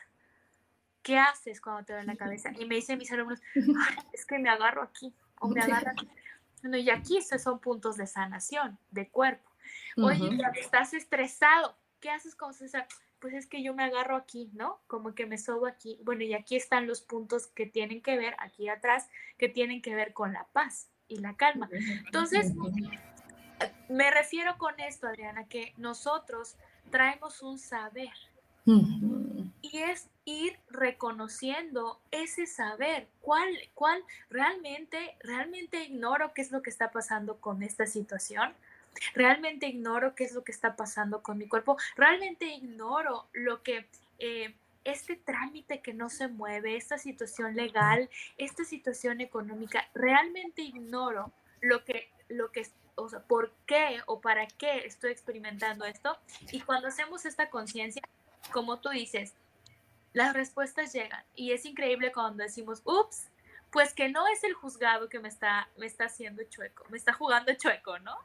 ¿qué haces cuando te duele la cabeza? Y me dicen mis alumnos, es que me agarro aquí o me agarro aquí. Bueno, y aquí esos son puntos de sanación, de cuerpo. Oye, cuando estás estresado, ¿qué haces cuando estás Pues es que yo me agarro aquí, ¿no? Como que me sobo aquí. Bueno, y aquí están los puntos que tienen que ver, aquí atrás, que tienen que ver con la paz y la calma. Entonces, me refiero con esto, Adriana, que nosotros traemos un saber. Y y es ir reconociendo ese saber, cuál, cuál realmente, realmente ignoro qué es lo que está pasando con esta situación, realmente ignoro qué es lo que está pasando con mi cuerpo, realmente ignoro lo que... Eh, este trámite que no se mueve, esta situación legal, esta situación económica, realmente ignoro lo que, lo que, o sea, por qué o para qué estoy experimentando esto. Y cuando hacemos esta conciencia, como tú dices, las respuestas llegan. Y es increíble cuando decimos, ups, pues que no es el juzgado que me está, me está haciendo chueco, me está jugando chueco, ¿no?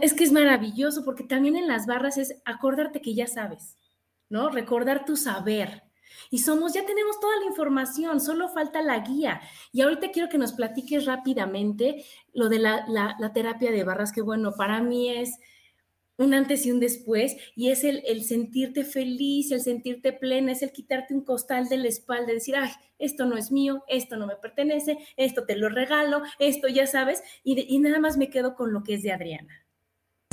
Es que es maravilloso porque también en las barras es acordarte que ya sabes, ¿no? Recordar tu saber. Y somos, ya tenemos toda la información, solo falta la guía. Y ahorita quiero que nos platiques rápidamente lo de la, la terapia de barras, que bueno, para mí es un antes y un después, y es el, el, sentirte feliz, el sentirte plena, es el quitarte un costal de la espalda, decir, ay, esto no es mío, esto no me pertenece, esto te lo regalo, esto ya sabes, y, y nada más me quedo con lo que es de Adriana.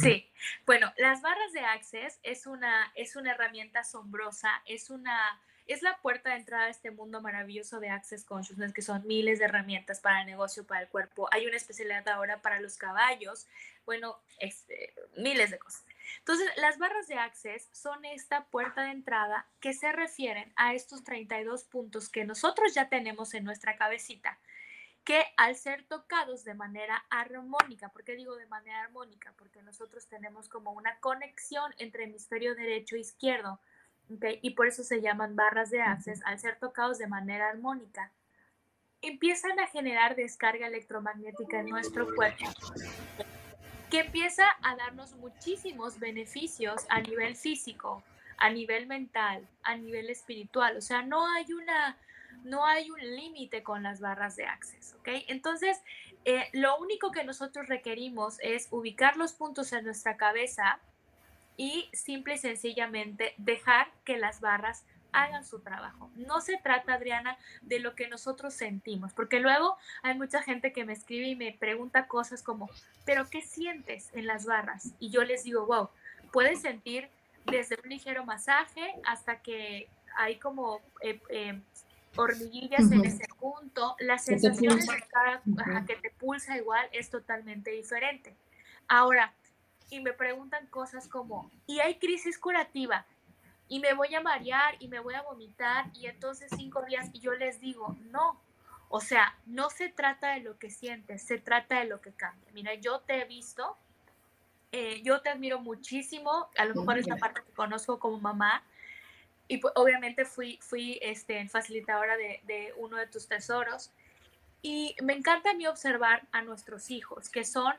Sí, bueno, las barras de Access es una, es una herramienta asombrosa, es una es la puerta de entrada a este mundo maravilloso de Access Consciousness, que son miles de herramientas para el negocio, para el cuerpo. Hay una especialidad ahora para los caballos, bueno, este, miles de cosas. Entonces, las barras de Access son esta puerta de entrada que se refieren a estos 32 puntos que nosotros ya tenemos en nuestra cabecita, que al ser tocados de manera armónica, ¿por qué digo de manera armónica? Porque nosotros tenemos como una conexión entre hemisferio derecho e izquierdo, y por eso se llaman barras de access, al ser tocados de manera armónica, empiezan a generar descarga electromagnética en nuestro cuerpo, que empieza a darnos muchísimos beneficios a nivel físico, a nivel mental, a nivel espiritual. O sea, no hay una, no hay un límite con las barras de access, ¿ok? Entonces, eh, lo único que nosotros requerimos es ubicar los puntos en nuestra cabeza y simple y sencillamente dejar que las barras hagan su trabajo. No se trata, Adriana, de lo que nosotros sentimos, porque luego hay mucha gente que me escribe y me pregunta cosas como, pero ¿qué sientes en las barras? Y yo les digo, wow, puedes sentir desde un ligero masaje hasta que hay como eh, eh, hormiguillas en ese punto, la sensación de cada, que te pulsa igual es totalmente diferente. Ahora, y me preguntan cosas como, ¿y hay crisis curativa? Y me voy a marear y me voy a vomitar y entonces cinco días y yo les digo, no, o sea, no se trata de lo que sientes, se trata de lo que cambia. Mira, yo te he visto, eh, yo te admiro muchísimo, a lo mejor es la parte que conozco como mamá, y pues, obviamente fui, fui este, facilitadora de, de uno de tus tesoros, y me encanta a mí observar a nuestros hijos, que son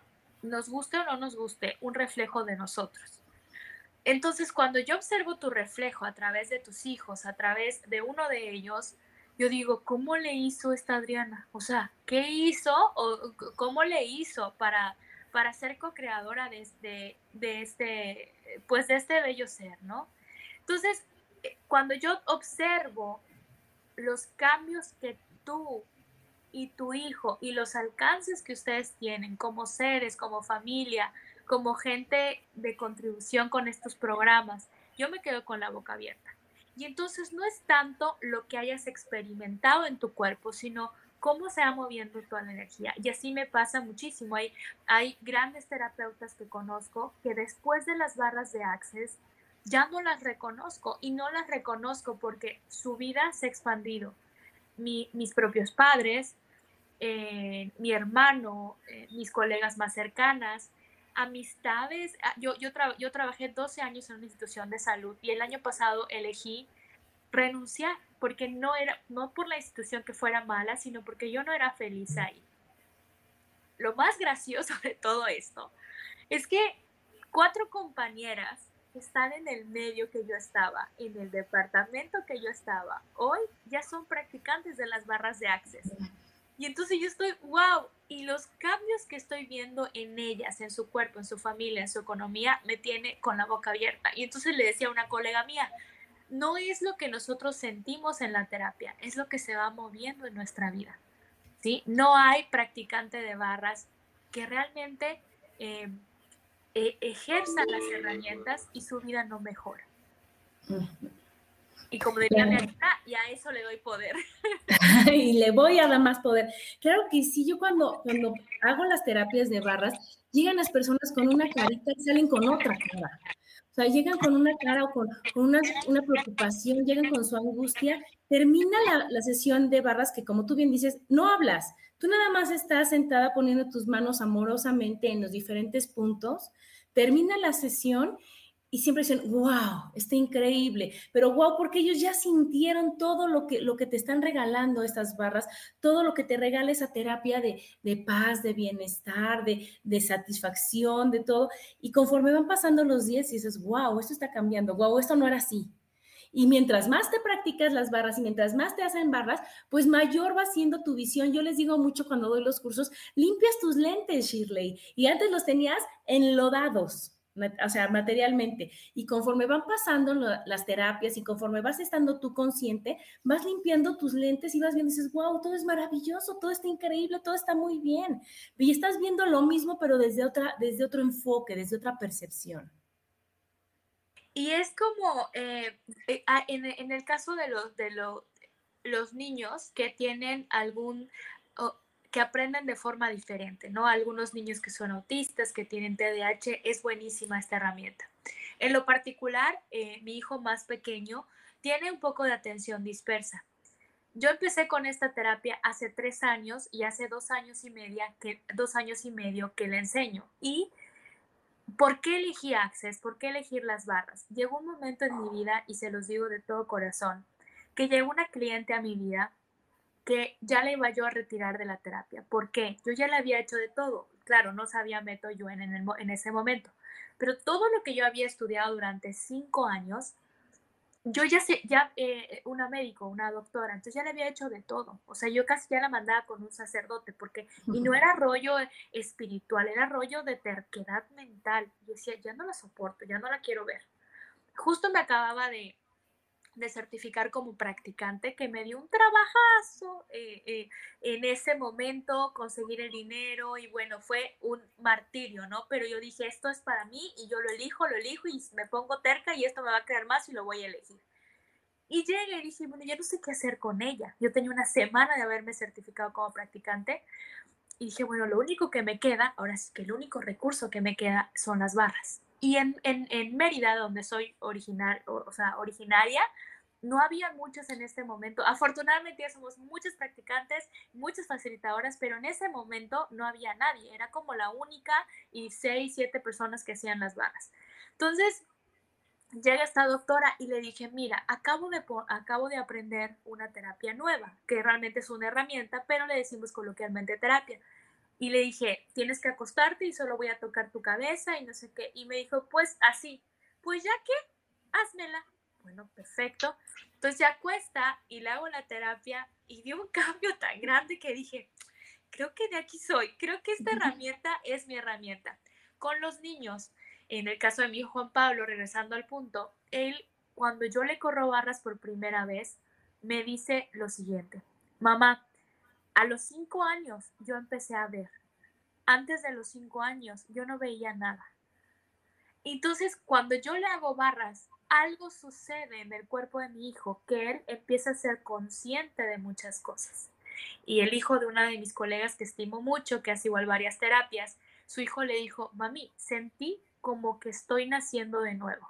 nos guste o no nos guste, un reflejo de nosotros. Entonces, cuando yo observo tu reflejo a través de tus hijos, a través de uno de ellos, yo digo, ¿cómo le hizo esta Adriana? O sea, ¿qué hizo o cómo le hizo para, para ser co-creadora de este, de este, pues de este bello ser, ¿no? Entonces, eh, cuando yo observo los cambios que tú y tu hijo y los alcances que ustedes tienen como seres, como familia, como gente de contribución con estos programas, yo me quedo con la boca abierta. Y entonces no es tanto lo que hayas experimentado en tu cuerpo, sino cómo se va moviendo toda la energía. Y así me pasa muchísimo. Hay, hay grandes terapeutas que conozco que después de las barras de Access ya no las reconozco y no las reconozco porque su vida se ha expandido. mis propios padres, eh, mi hermano, eh, mis colegas más cercanas, amistades. Ah, yo, yo, yo trabajé 12 años en una institución de salud y el año pasado elegí renunciar porque no era, no por la institución que fuera mala, sino porque yo no era feliz ahí. Lo más gracioso de todo esto es que cuatro compañeras están en el medio que yo estaba, en el departamento que yo estaba, hoy ya son practicantes de las barras de Access. Y entonces yo estoy, wow, y los cambios que estoy viendo en ellas, en su cuerpo, en su familia, en su economía, me tiene con la boca abierta. Y entonces le decía a una colega mía, no es lo que nosotros sentimos en la terapia, es lo que se va moviendo en nuestra vida. ¿sí? No hay practicante de barras que realmente eh, eh, ejerza las herramientas y su vida no mejora. Y como diría mi amiga, y a eso le doy poder. y le voy a dar más poder. Claro que sí, yo cuando, cuando hago las terapias de barras, llegan las personas con una carita y salen con otra cara. O sea, llegan con una cara o con, una, una, preocupación, llegan con su angustia. Termina la, la sesión de barras que, como tú bien dices, no hablas. Tú nada más estás sentada poniendo tus manos amorosamente en los diferentes puntos. Termina la sesión y siempre dicen, wow, está increíble, pero wow, porque ellos ya sintieron todo lo que, lo que te están regalando estas barras, todo lo que te regala esa terapia de, de paz, de bienestar, de, de, satisfacción, de todo. Y conforme van pasando los días, dices, wow, esto está cambiando, wow, esto no era así. Y mientras más te practicas las barras y mientras más te hacen barras, pues mayor va siendo tu visión. Yo les digo mucho cuando doy los cursos, limpias tus lentes, Shirley, y antes los tenías enlodados o sea, materialmente. Y conforme van pasando las terapias y conforme vas estando tú consciente, vas limpiando tus lentes y vas viendo dices, wow, todo es maravilloso, todo está increíble, todo está muy bien. Y estás viendo lo mismo, pero desde, otra, desde otro enfoque, desde otra percepción. Y es como eh, eh, ah, en, el caso de los, de los niños que tienen algún que aprenden de forma diferente, ¿no? Algunos niños que son autistas, que tienen TDAH, es buenísima esta herramienta. En lo particular, eh, mi hijo más pequeño tiene un poco de atención dispersa. Yo empecé con esta terapia hace tres años y hace dos años y media que dos años y medio que le enseño. Y ¿por qué elegí Access? ¿Por qué elegir las barras? Llegó un momento en mi vida y se los digo de todo corazón que llegó una cliente a mi vida que ya le iba yo a retirar de la terapia. ¿Por qué? Yo ya le había hecho de todo. Claro, no sabía método yo en, en, ese momento, pero todo lo que yo había estudiado durante cinco años, yo ya sé, ya eh, una médico, una doctora, entonces ya le había hecho de todo. O sea, yo casi ya la mandaba con un sacerdote, porque, y no era rollo espiritual, era rollo de terquedad mental. Yo decía, ya no la soporto, ya no la quiero ver. Justo me acababa de, de certificar como practicante que me dio un trabajazo eh, eh, en ese momento, conseguir el dinero y bueno, fue un martirio, ¿no? Pero yo dije, esto es para mí y yo lo elijo, lo elijo y me pongo terca y esto me va a crear más y lo voy a elegir. Y llegué y dije, bueno, yo no sé qué hacer con ella. Yo tenía una semana de haberme certificado como practicante y dije, bueno, lo único que me queda, ahora sí que el único recurso que me queda son las barras. Y en, en, en Mérida, donde soy original, o, sea, originaria, no había muchos en este momento. Afortunadamente ya somos muchos practicantes, muchas facilitadoras, pero en ese momento no había nadie. Era como la única y seis, siete personas que hacían las barras. Entonces, llega esta doctora y le dije, mira, acabo de, acabo de aprender una terapia nueva, que realmente es una herramienta, pero le decimos coloquialmente terapia. Y le dije, tienes que acostarte y solo voy a tocar tu cabeza y no sé qué. Y me dijo, pues así, pues ya que, házmela. Bueno, perfecto. Entonces ya acuesta y le hago la terapia y dio un cambio tan grande que dije, creo que de aquí soy, creo que esta herramienta es mi herramienta. Con los niños, en el caso de mi hijo Juan Pablo, regresando al punto, él, cuando yo le corro barras por primera vez, me dice lo siguiente, mamá, a los cinco años yo empecé a ver. Antes de los cinco años yo no veía nada. Entonces, cuando yo le hago barras, algo sucede en el cuerpo de mi hijo que él empieza a ser consciente de muchas cosas. Y el hijo de una de mis colegas que estimo mucho, que hace igual varias terapias, su hijo le dijo, mami, sentí como que estoy naciendo de nuevo.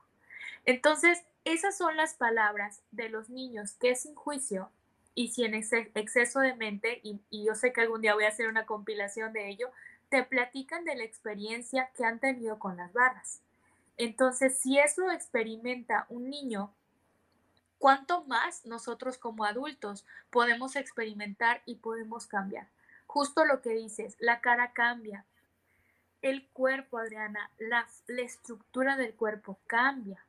Entonces, esas son las palabras de los niños que sin juicio y si en exceso de mente, y, yo sé que algún día voy a hacer una compilación de ello, te platican de la experiencia que han tenido con las barras. Entonces, si eso experimenta un niño, ¿cuánto más nosotros como adultos podemos experimentar y podemos cambiar? Justo lo que dices, la cara cambia, el cuerpo, Adriana, la, estructura del cuerpo cambia,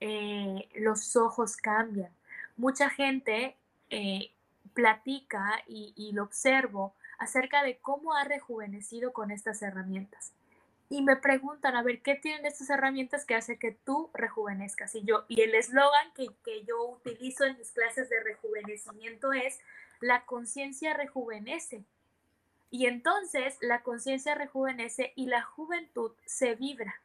eh, los ojos cambian. Mucha gente eh, platica y, lo observo acerca de cómo ha rejuvenecido con estas herramientas y me preguntan, a ver, ¿qué tienen estas herramientas que hace que tú rejuvenezcas? Y yo, y el eslogan que, que, yo utilizo en mis clases de rejuvenecimiento es, la conciencia rejuvenece. Y entonces la conciencia rejuvenece y la juventud se vibra.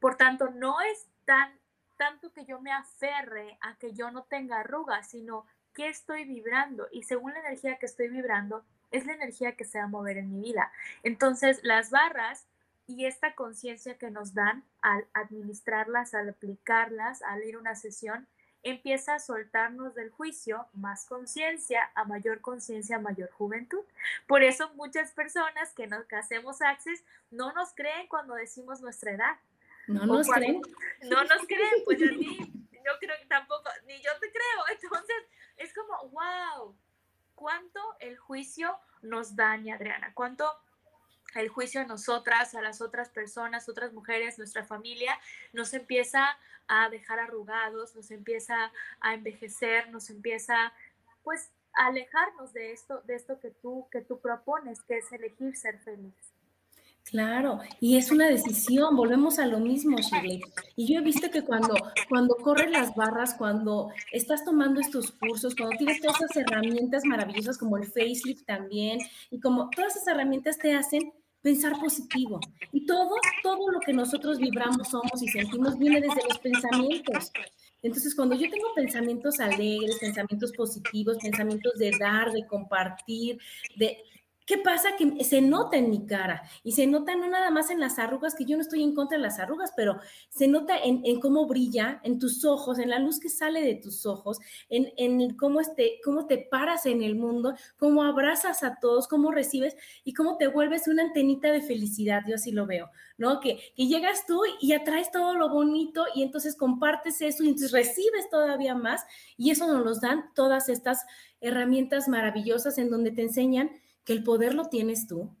Por tanto, no es tan tanto que yo me aferre a que yo no tenga arrugas, sino qué estoy vibrando y según la energía que estoy vibrando, es la energía que se va a mover en mi vida. Entonces, las barras y esta conciencia que nos dan al administrarlas, al aplicarlas, al ir a una sesión, empieza a soltarnos del juicio más conciencia, a mayor conciencia, a mayor juventud. Por eso muchas personas que, nos, que hacemos access no nos creen cuando decimos nuestra edad. No nos creen. No nos creen, pues a mí, yo creo que tampoco, ni yo te creo. Entonces, es como, wow, cuánto el juicio nos daña, Adriana, cuánto el juicio a nosotras, a las otras personas, otras mujeres, nuestra familia, nos empieza a dejar arrugados, nos empieza a envejecer, nos empieza pues a alejarnos de esto, de esto que tú, que tú propones, que es elegir ser feliz. Claro, y es una decisión, volvemos a lo mismo, Shirley. Y yo he visto que cuando, cuando corres las barras, cuando estás tomando estos cursos, cuando tienes todas esas herramientas maravillosas como el facelift también, y como todas esas herramientas te hacen pensar positivo. Y todo, todo lo que nosotros vibramos, somos y sentimos viene desde los pensamientos. Entonces, cuando yo tengo pensamientos alegres, pensamientos positivos, pensamientos de dar, de compartir, de ¿Qué pasa? Que se nota en mi cara y se nota no nada más en las arrugas, que yo no estoy en contra de las arrugas, pero se nota en, cómo brilla, en tus ojos, en la luz que sale de tus ojos, en, en cómo, este, cómo te paras en el mundo, cómo abrazas a todos, cómo recibes y cómo te vuelves una antenita de felicidad, yo así lo veo, ¿no? Que, que llegas tú y atraes todo lo bonito y entonces compartes eso y entonces recibes todavía más y eso nos los dan todas estas herramientas maravillosas en donde te enseñan que el poder lo tienes tú,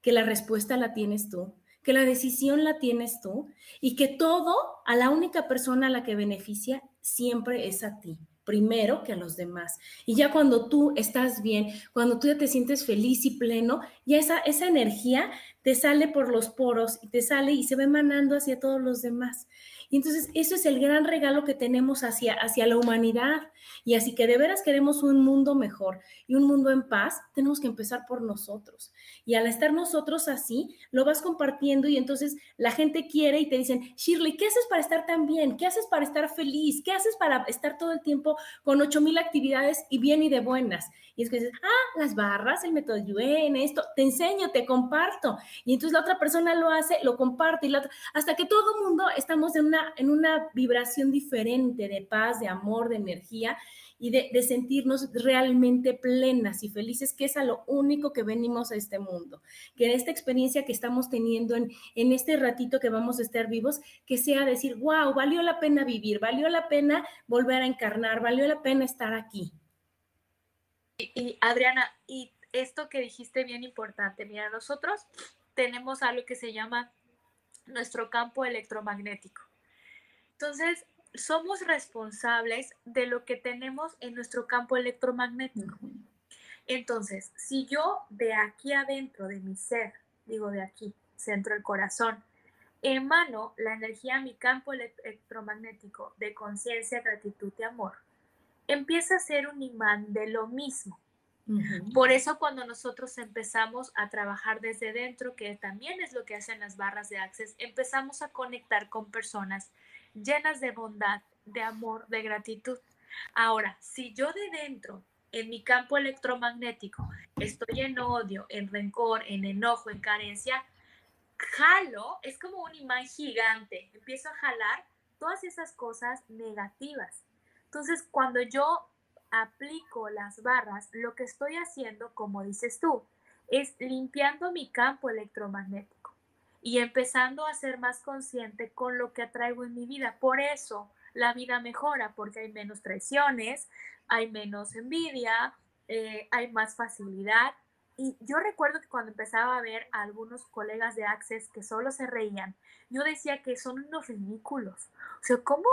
que la respuesta la tienes tú, que la decisión la tienes tú y que todo a la única persona a la que beneficia siempre es a ti primero que a los demás. Y ya cuando tú estás bien, cuando tú ya te sientes feliz y pleno, ya esa, esa energía te sale por los poros y te sale y se va emanando hacia todos los demás. Y entonces eso es el gran regalo que tenemos hacia, hacia la humanidad. Y así que de veras queremos un mundo mejor y un mundo en paz, tenemos que empezar por nosotros. Y al estar nosotros así, lo vas compartiendo y entonces la gente quiere y te dicen, Shirley, ¿qué haces para estar tan bien? ¿Qué haces para estar feliz? ¿Qué haces para estar todo el tiempo con ocho mil actividades y bien y de buenas? Y es que dices, ah, las barras, el método Yuen, esto, te enseño, te comparto. Y entonces la otra persona lo hace, lo comparte, y hasta que todo el mundo estamos en una, en una vibración diferente de paz, de amor, de energía y de, de, sentirnos realmente plenas y felices, que es a lo único que venimos a este mundo. Que esta experiencia que estamos teniendo en, en este ratito que vamos a estar vivos, que sea decir, wow, valió la pena vivir, valió la pena volver a encarnar, valió la pena estar aquí. Y, Adriana, y esto que dijiste bien importante, mira, nosotros tenemos algo que se llama nuestro campo electromagnético. Entonces, somos responsables de lo que tenemos en nuestro campo electromagnético. Entonces, si yo de aquí adentro de mi ser, digo de aquí, centro del corazón, emano la energía a mi campo electromagnético de conciencia, gratitud y amor, empieza a ser un imán de lo mismo. Por eso cuando nosotros empezamos a trabajar desde dentro, que también es lo que hacen las barras de Access, empezamos a conectar con personas llenas de bondad, de amor, de gratitud. Ahora, si yo de dentro, en mi campo electromagnético, estoy en odio, en rencor, en enojo, en carencia, jalo, es como un imán gigante, empiezo a jalar todas esas cosas negativas. Entonces, cuando yo aplico las barras, lo que estoy haciendo, como dices tú, es limpiando mi campo electromagnético y empezando a ser más consciente con lo que atraigo en mi vida. Por eso la vida mejora, porque hay menos traiciones, hay menos envidia, eh, hay más facilidad. Y yo recuerdo que cuando empezaba a ver a algunos colegas de Access que solo se reían, yo decía que son unos ridículos. O sea, ¿cómo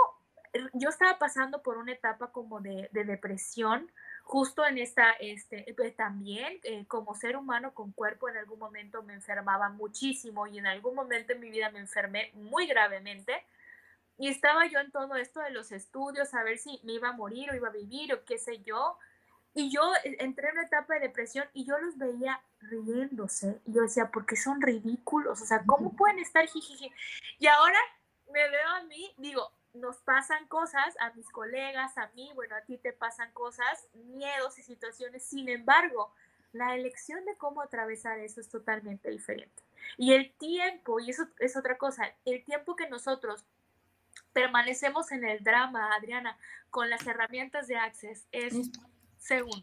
yo estaba pasando por una etapa como de, depresión, justo en esta, este, pues, también eh, como ser humano con cuerpo en algún momento me enfermaba muchísimo y en algún momento en mi vida me enfermé muy gravemente. Y estaba yo en todo esto de los estudios, a ver si me iba a morir o iba a vivir o qué sé yo. Y yo eh, entré en una etapa de depresión y yo los veía riéndose. Y yo decía, porque son ridículos? O sea, ¿cómo pueden estar jijiji? Y ahora me veo a mí, digo, nos pasan cosas, a mis colegas, a mí, bueno, a ti te pasan cosas, miedos y situaciones, sin embargo, la elección de cómo atravesar eso es totalmente diferente. Y el tiempo, y eso es otra cosa, el tiempo que nosotros permanecemos en el drama, Adriana, con las herramientas de Access es segundos.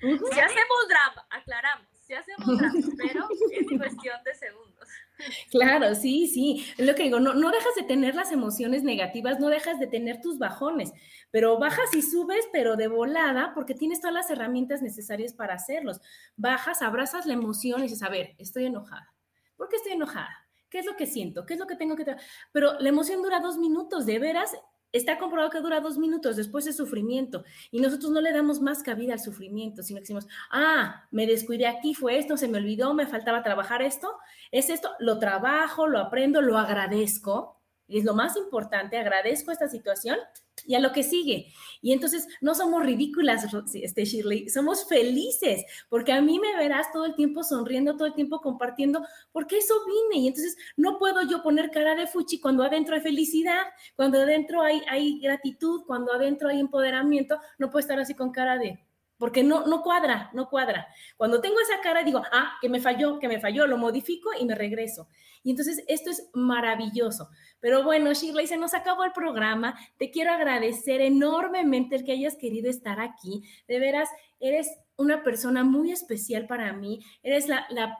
Si hacemos drama, aclaramos, si hacemos drama, pero es cuestión de segundos. Claro, sí, sí. Es lo que digo, no, no dejas de tener las emociones negativas, no dejas de tener tus bajones, pero bajas y subes, pero de volada, porque tienes todas las herramientas necesarias para hacerlos. Bajas, abrazas la emoción y dices, a ver, estoy enojada. ¿Por qué estoy enojada? ¿Qué es lo que siento? ¿Qué es lo que tengo que... Pero la emoción dura dos minutos, de veras, está comprobado que dura dos minutos, después es sufrimiento. Y nosotros no le damos más cabida al sufrimiento, sino que decimos, ah, me descuidé aquí, fue esto, se me olvidó, me faltaba trabajar esto, es esto, lo trabajo, lo aprendo, lo agradezco. Es lo más importante, agradezco esta situación y a lo que sigue. Y entonces no somos ridículas, este Shirley, somos felices, porque a mí me verás todo el tiempo sonriendo, todo el tiempo compartiendo, porque eso vine. Y entonces no puedo yo poner cara de fuchi cuando adentro hay felicidad, cuando adentro hay, hay gratitud, cuando adentro hay empoderamiento, no puedo estar así con cara de, porque no, no cuadra, no cuadra. Cuando tengo esa cara digo, ah, que me falló, que me falló, lo modifico y me regreso. Y entonces esto es maravilloso. Pero bueno, Shirley, se nos acabó el programa. Te quiero agradecer enormemente el que hayas querido estar aquí. De veras, eres una persona muy especial para mí. Eres la, la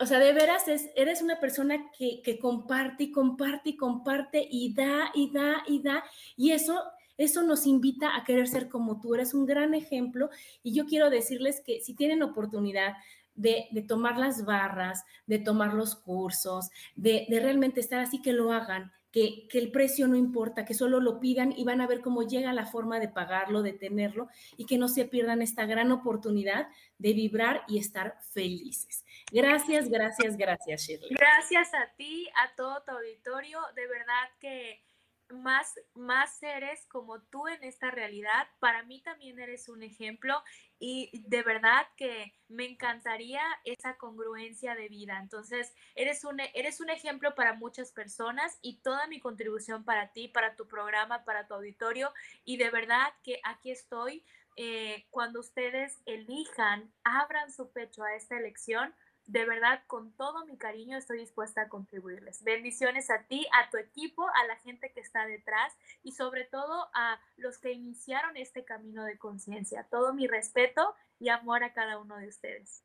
o sea, de veras es, eres una persona que, que comparte y comparte y comparte y da y da y da. Y eso eso nos invita a querer ser como tú. Eres un gran ejemplo y yo quiero decirles que si tienen oportunidad de, tomar las barras, de tomar los cursos, de, realmente estar así, que lo hagan. Que, que, el precio no importa, que solo lo pidan y van a ver cómo llega la forma de pagarlo, de tenerlo y que no se pierdan esta gran oportunidad de vibrar y estar felices. Gracias, gracias, gracias, Shirley. Gracias a ti, a todo tu auditorio. De verdad que más, más seres como tú en esta realidad. Para mí también eres un ejemplo y de verdad que me encantaría esa congruencia de vida. Entonces, eres un, eres un ejemplo para muchas personas y toda mi contribución para ti, para tu programa, para tu auditorio. Y de verdad que aquí estoy. Eh, cuando ustedes elijan, abran su pecho a esta elección, de verdad, con todo mi cariño estoy dispuesta a contribuirles. Bendiciones a ti, a tu equipo, a la gente que está detrás y sobre todo a los que iniciaron este camino de conciencia. Todo mi respeto y amor a cada uno de ustedes.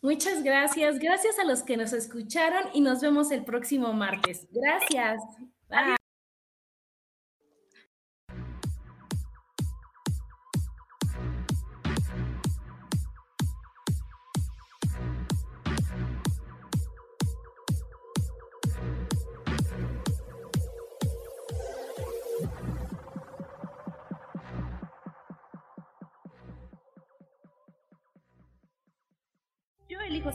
Muchas gracias. Gracias a los que nos escucharon y nos vemos el próximo martes. Gracias. Bye.